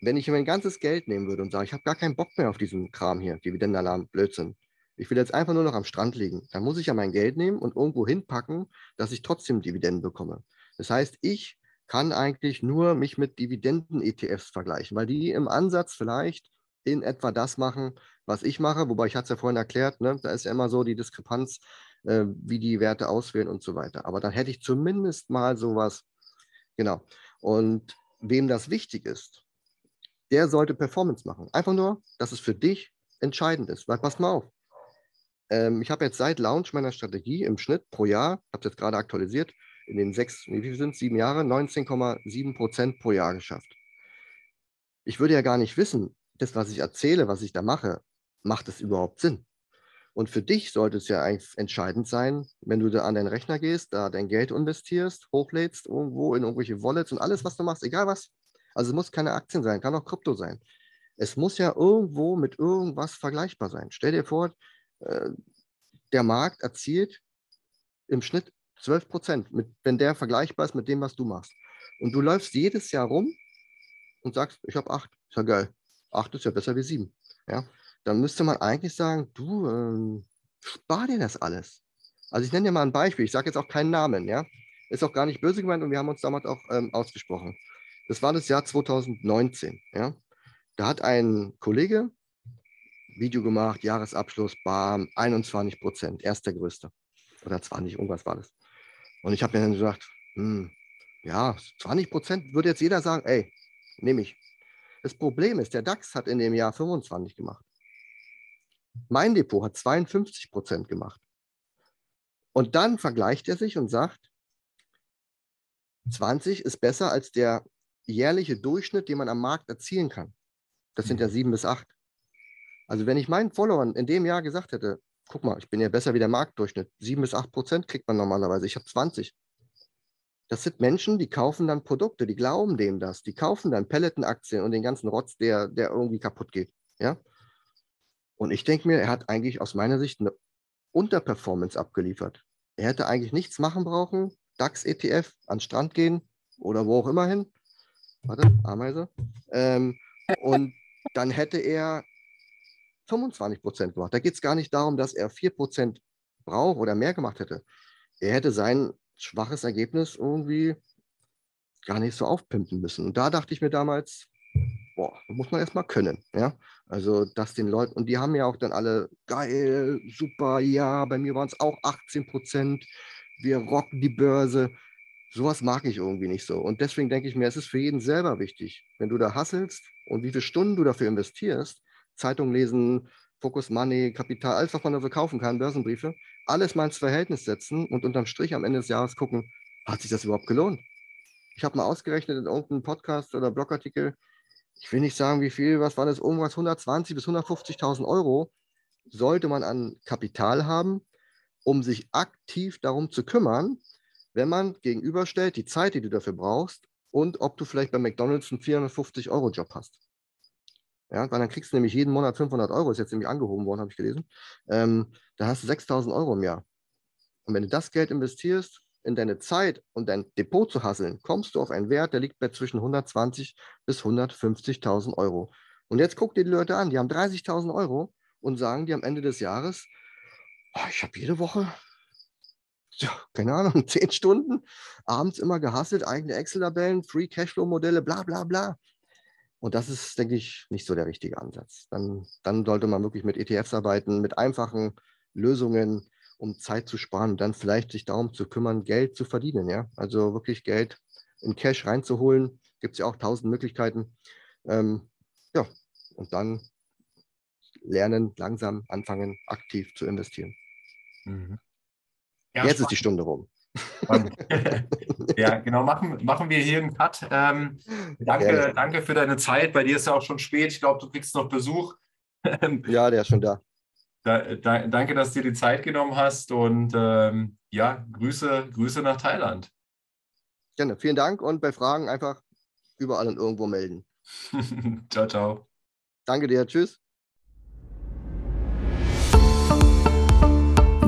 wenn ich mein ganzes Geld nehmen würde und sage, ich habe gar keinen Bock mehr auf diesen Kram hier, Dividendenalarm, Blödsinn. Ich will jetzt einfach nur noch am Strand liegen. Dann muss ich ja mein Geld nehmen und irgendwo hinpacken, dass ich trotzdem Dividenden bekomme. Das heißt, ich kann eigentlich nur mich mit Dividenden-ETFs vergleichen, weil die im Ansatz vielleicht in etwa das machen, was ich mache. Wobei ich hatte es ja vorhin erklärt, ne? da ist ja immer so die Diskrepanz, äh, wie die Werte auswählen und so weiter. Aber dann hätte ich zumindest mal sowas Genau. Und wem das wichtig ist, der sollte Performance machen. Einfach nur, dass es für dich entscheidend ist. Weil pass mal auf. Ähm, ich habe jetzt seit Launch meiner Strategie im Schnitt pro Jahr, habe es jetzt gerade aktualisiert, in den sechs, wie viel sind es, sieben Jahre, 19,7 Prozent pro Jahr geschafft. Ich würde ja gar nicht wissen, das, was ich erzähle, was ich da mache, macht es überhaupt Sinn? Und für dich sollte es ja eigentlich entscheidend sein, wenn du da an deinen Rechner gehst, da dein Geld investierst, hochlädst irgendwo in irgendwelche Wallets und alles, was du machst, egal was. Also es muss keine Aktien sein, kann auch Krypto sein. Es muss ja irgendwo mit irgendwas vergleichbar sein. Stell dir vor, äh, der Markt erzielt im Schnitt 12 Prozent, wenn der vergleichbar ist mit dem, was du machst. Und du läufst jedes Jahr rum und sagst, ich habe acht. Ist ja geil. Acht ist ja besser wie sieben. Ja? dann müsste man eigentlich sagen, du, ähm, spar dir das alles. Also ich nenne dir mal ein Beispiel, ich sage jetzt auch keinen Namen, ja. Ist auch gar nicht böse gemeint und wir haben uns damals auch ähm, ausgesprochen. Das war das Jahr 2019, ja. Da hat ein Kollege Video gemacht, Jahresabschluss, bam, 21 Prozent, erster größte. Oder 20, irgendwas war das. Und ich habe mir dann gesagt, hm, ja, 20 Prozent würde jetzt jeder sagen, ey, nehme ich. Das Problem ist, der DAX hat in dem Jahr 25 gemacht. Mein Depot hat 52 Prozent gemacht. Und dann vergleicht er sich und sagt, 20 ist besser als der jährliche Durchschnitt, den man am Markt erzielen kann. Das sind ja mhm. sieben bis acht. Also wenn ich meinen Followern in dem Jahr gesagt hätte, guck mal, ich bin ja besser wie der Marktdurchschnitt, sieben bis acht Prozent kriegt man normalerweise, ich habe 20. Das sind Menschen, die kaufen dann Produkte, die glauben dem das, die kaufen dann Pelletenaktien und den ganzen Rotz, der, der irgendwie kaputt geht. Ja? Und ich denke mir, er hat eigentlich aus meiner Sicht eine Unterperformance abgeliefert. Er hätte eigentlich nichts machen brauchen, DAX-ETF, an den Strand gehen oder wo auch immer hin. Warte, Ameise. Ähm, und dann hätte er 25 Prozent gemacht. Da geht es gar nicht darum, dass er 4 Prozent braucht oder mehr gemacht hätte. Er hätte sein schwaches Ergebnis irgendwie gar nicht so aufpimpen müssen. Und da dachte ich mir damals, boah, muss man erstmal können. Ja? Also, dass den Leuten, und die haben ja auch dann alle, geil, super, ja, bei mir waren es auch 18 Prozent, wir rocken die Börse. Sowas mag ich irgendwie nicht so. Und deswegen denke ich mir, es ist für jeden selber wichtig, wenn du da hasselst und wie viele Stunden du dafür investierst, Zeitung lesen, Focus Money, Kapital, alles, was man dafür kaufen kann, Börsenbriefe, alles mal ins Verhältnis setzen und unterm Strich am Ende des Jahres gucken, hat sich das überhaupt gelohnt? Ich habe mal ausgerechnet in irgendeinem Podcast oder Blogartikel, ich will nicht sagen, wie viel, was war das, irgendwas 120 bis 150.000 Euro sollte man an Kapital haben, um sich aktiv darum zu kümmern, wenn man gegenüberstellt die Zeit, die du dafür brauchst und ob du vielleicht bei McDonald's einen 450-Euro-Job hast. Ja, weil dann kriegst du nämlich jeden Monat 500 Euro, ist jetzt nämlich angehoben worden, habe ich gelesen. Ähm, da hast du 6000 Euro im Jahr. Und wenn du das Geld investierst, in deine Zeit und dein Depot zu hasseln, kommst du auf einen Wert, der liegt bei zwischen 120 bis 150.000 Euro. Und jetzt guck dir die Leute an, die haben 30.000 Euro und sagen die am Ende des Jahres, oh, ich habe jede Woche, ja, keine Ahnung, 10 Stunden, abends immer gehasselt, eigene Excel-Tabellen, Free Cashflow-Modelle, bla bla bla. Und das ist, denke ich, nicht so der richtige Ansatz. Dann, dann sollte man wirklich mit ETFs arbeiten, mit einfachen Lösungen, um Zeit zu sparen und dann vielleicht sich darum zu kümmern, Geld zu verdienen. Ja? Also wirklich Geld in Cash reinzuholen. Gibt es ja auch tausend Möglichkeiten. Ähm, ja, und dann lernen, langsam anfangen, aktiv zu investieren. Mhm. Ja, Jetzt spannend. ist die Stunde rum. ja, genau, machen, machen wir hier einen Cut. Ähm, danke, danke für deine Zeit. Bei dir ist ja auch schon spät. Ich glaube, du kriegst noch Besuch. ja, der ist schon da. Da, da, danke, dass du dir die Zeit genommen hast und ähm, ja, Grüße, Grüße nach Thailand. Gerne, vielen Dank und bei Fragen einfach überall und irgendwo melden. ciao, ciao. Danke dir, tschüss.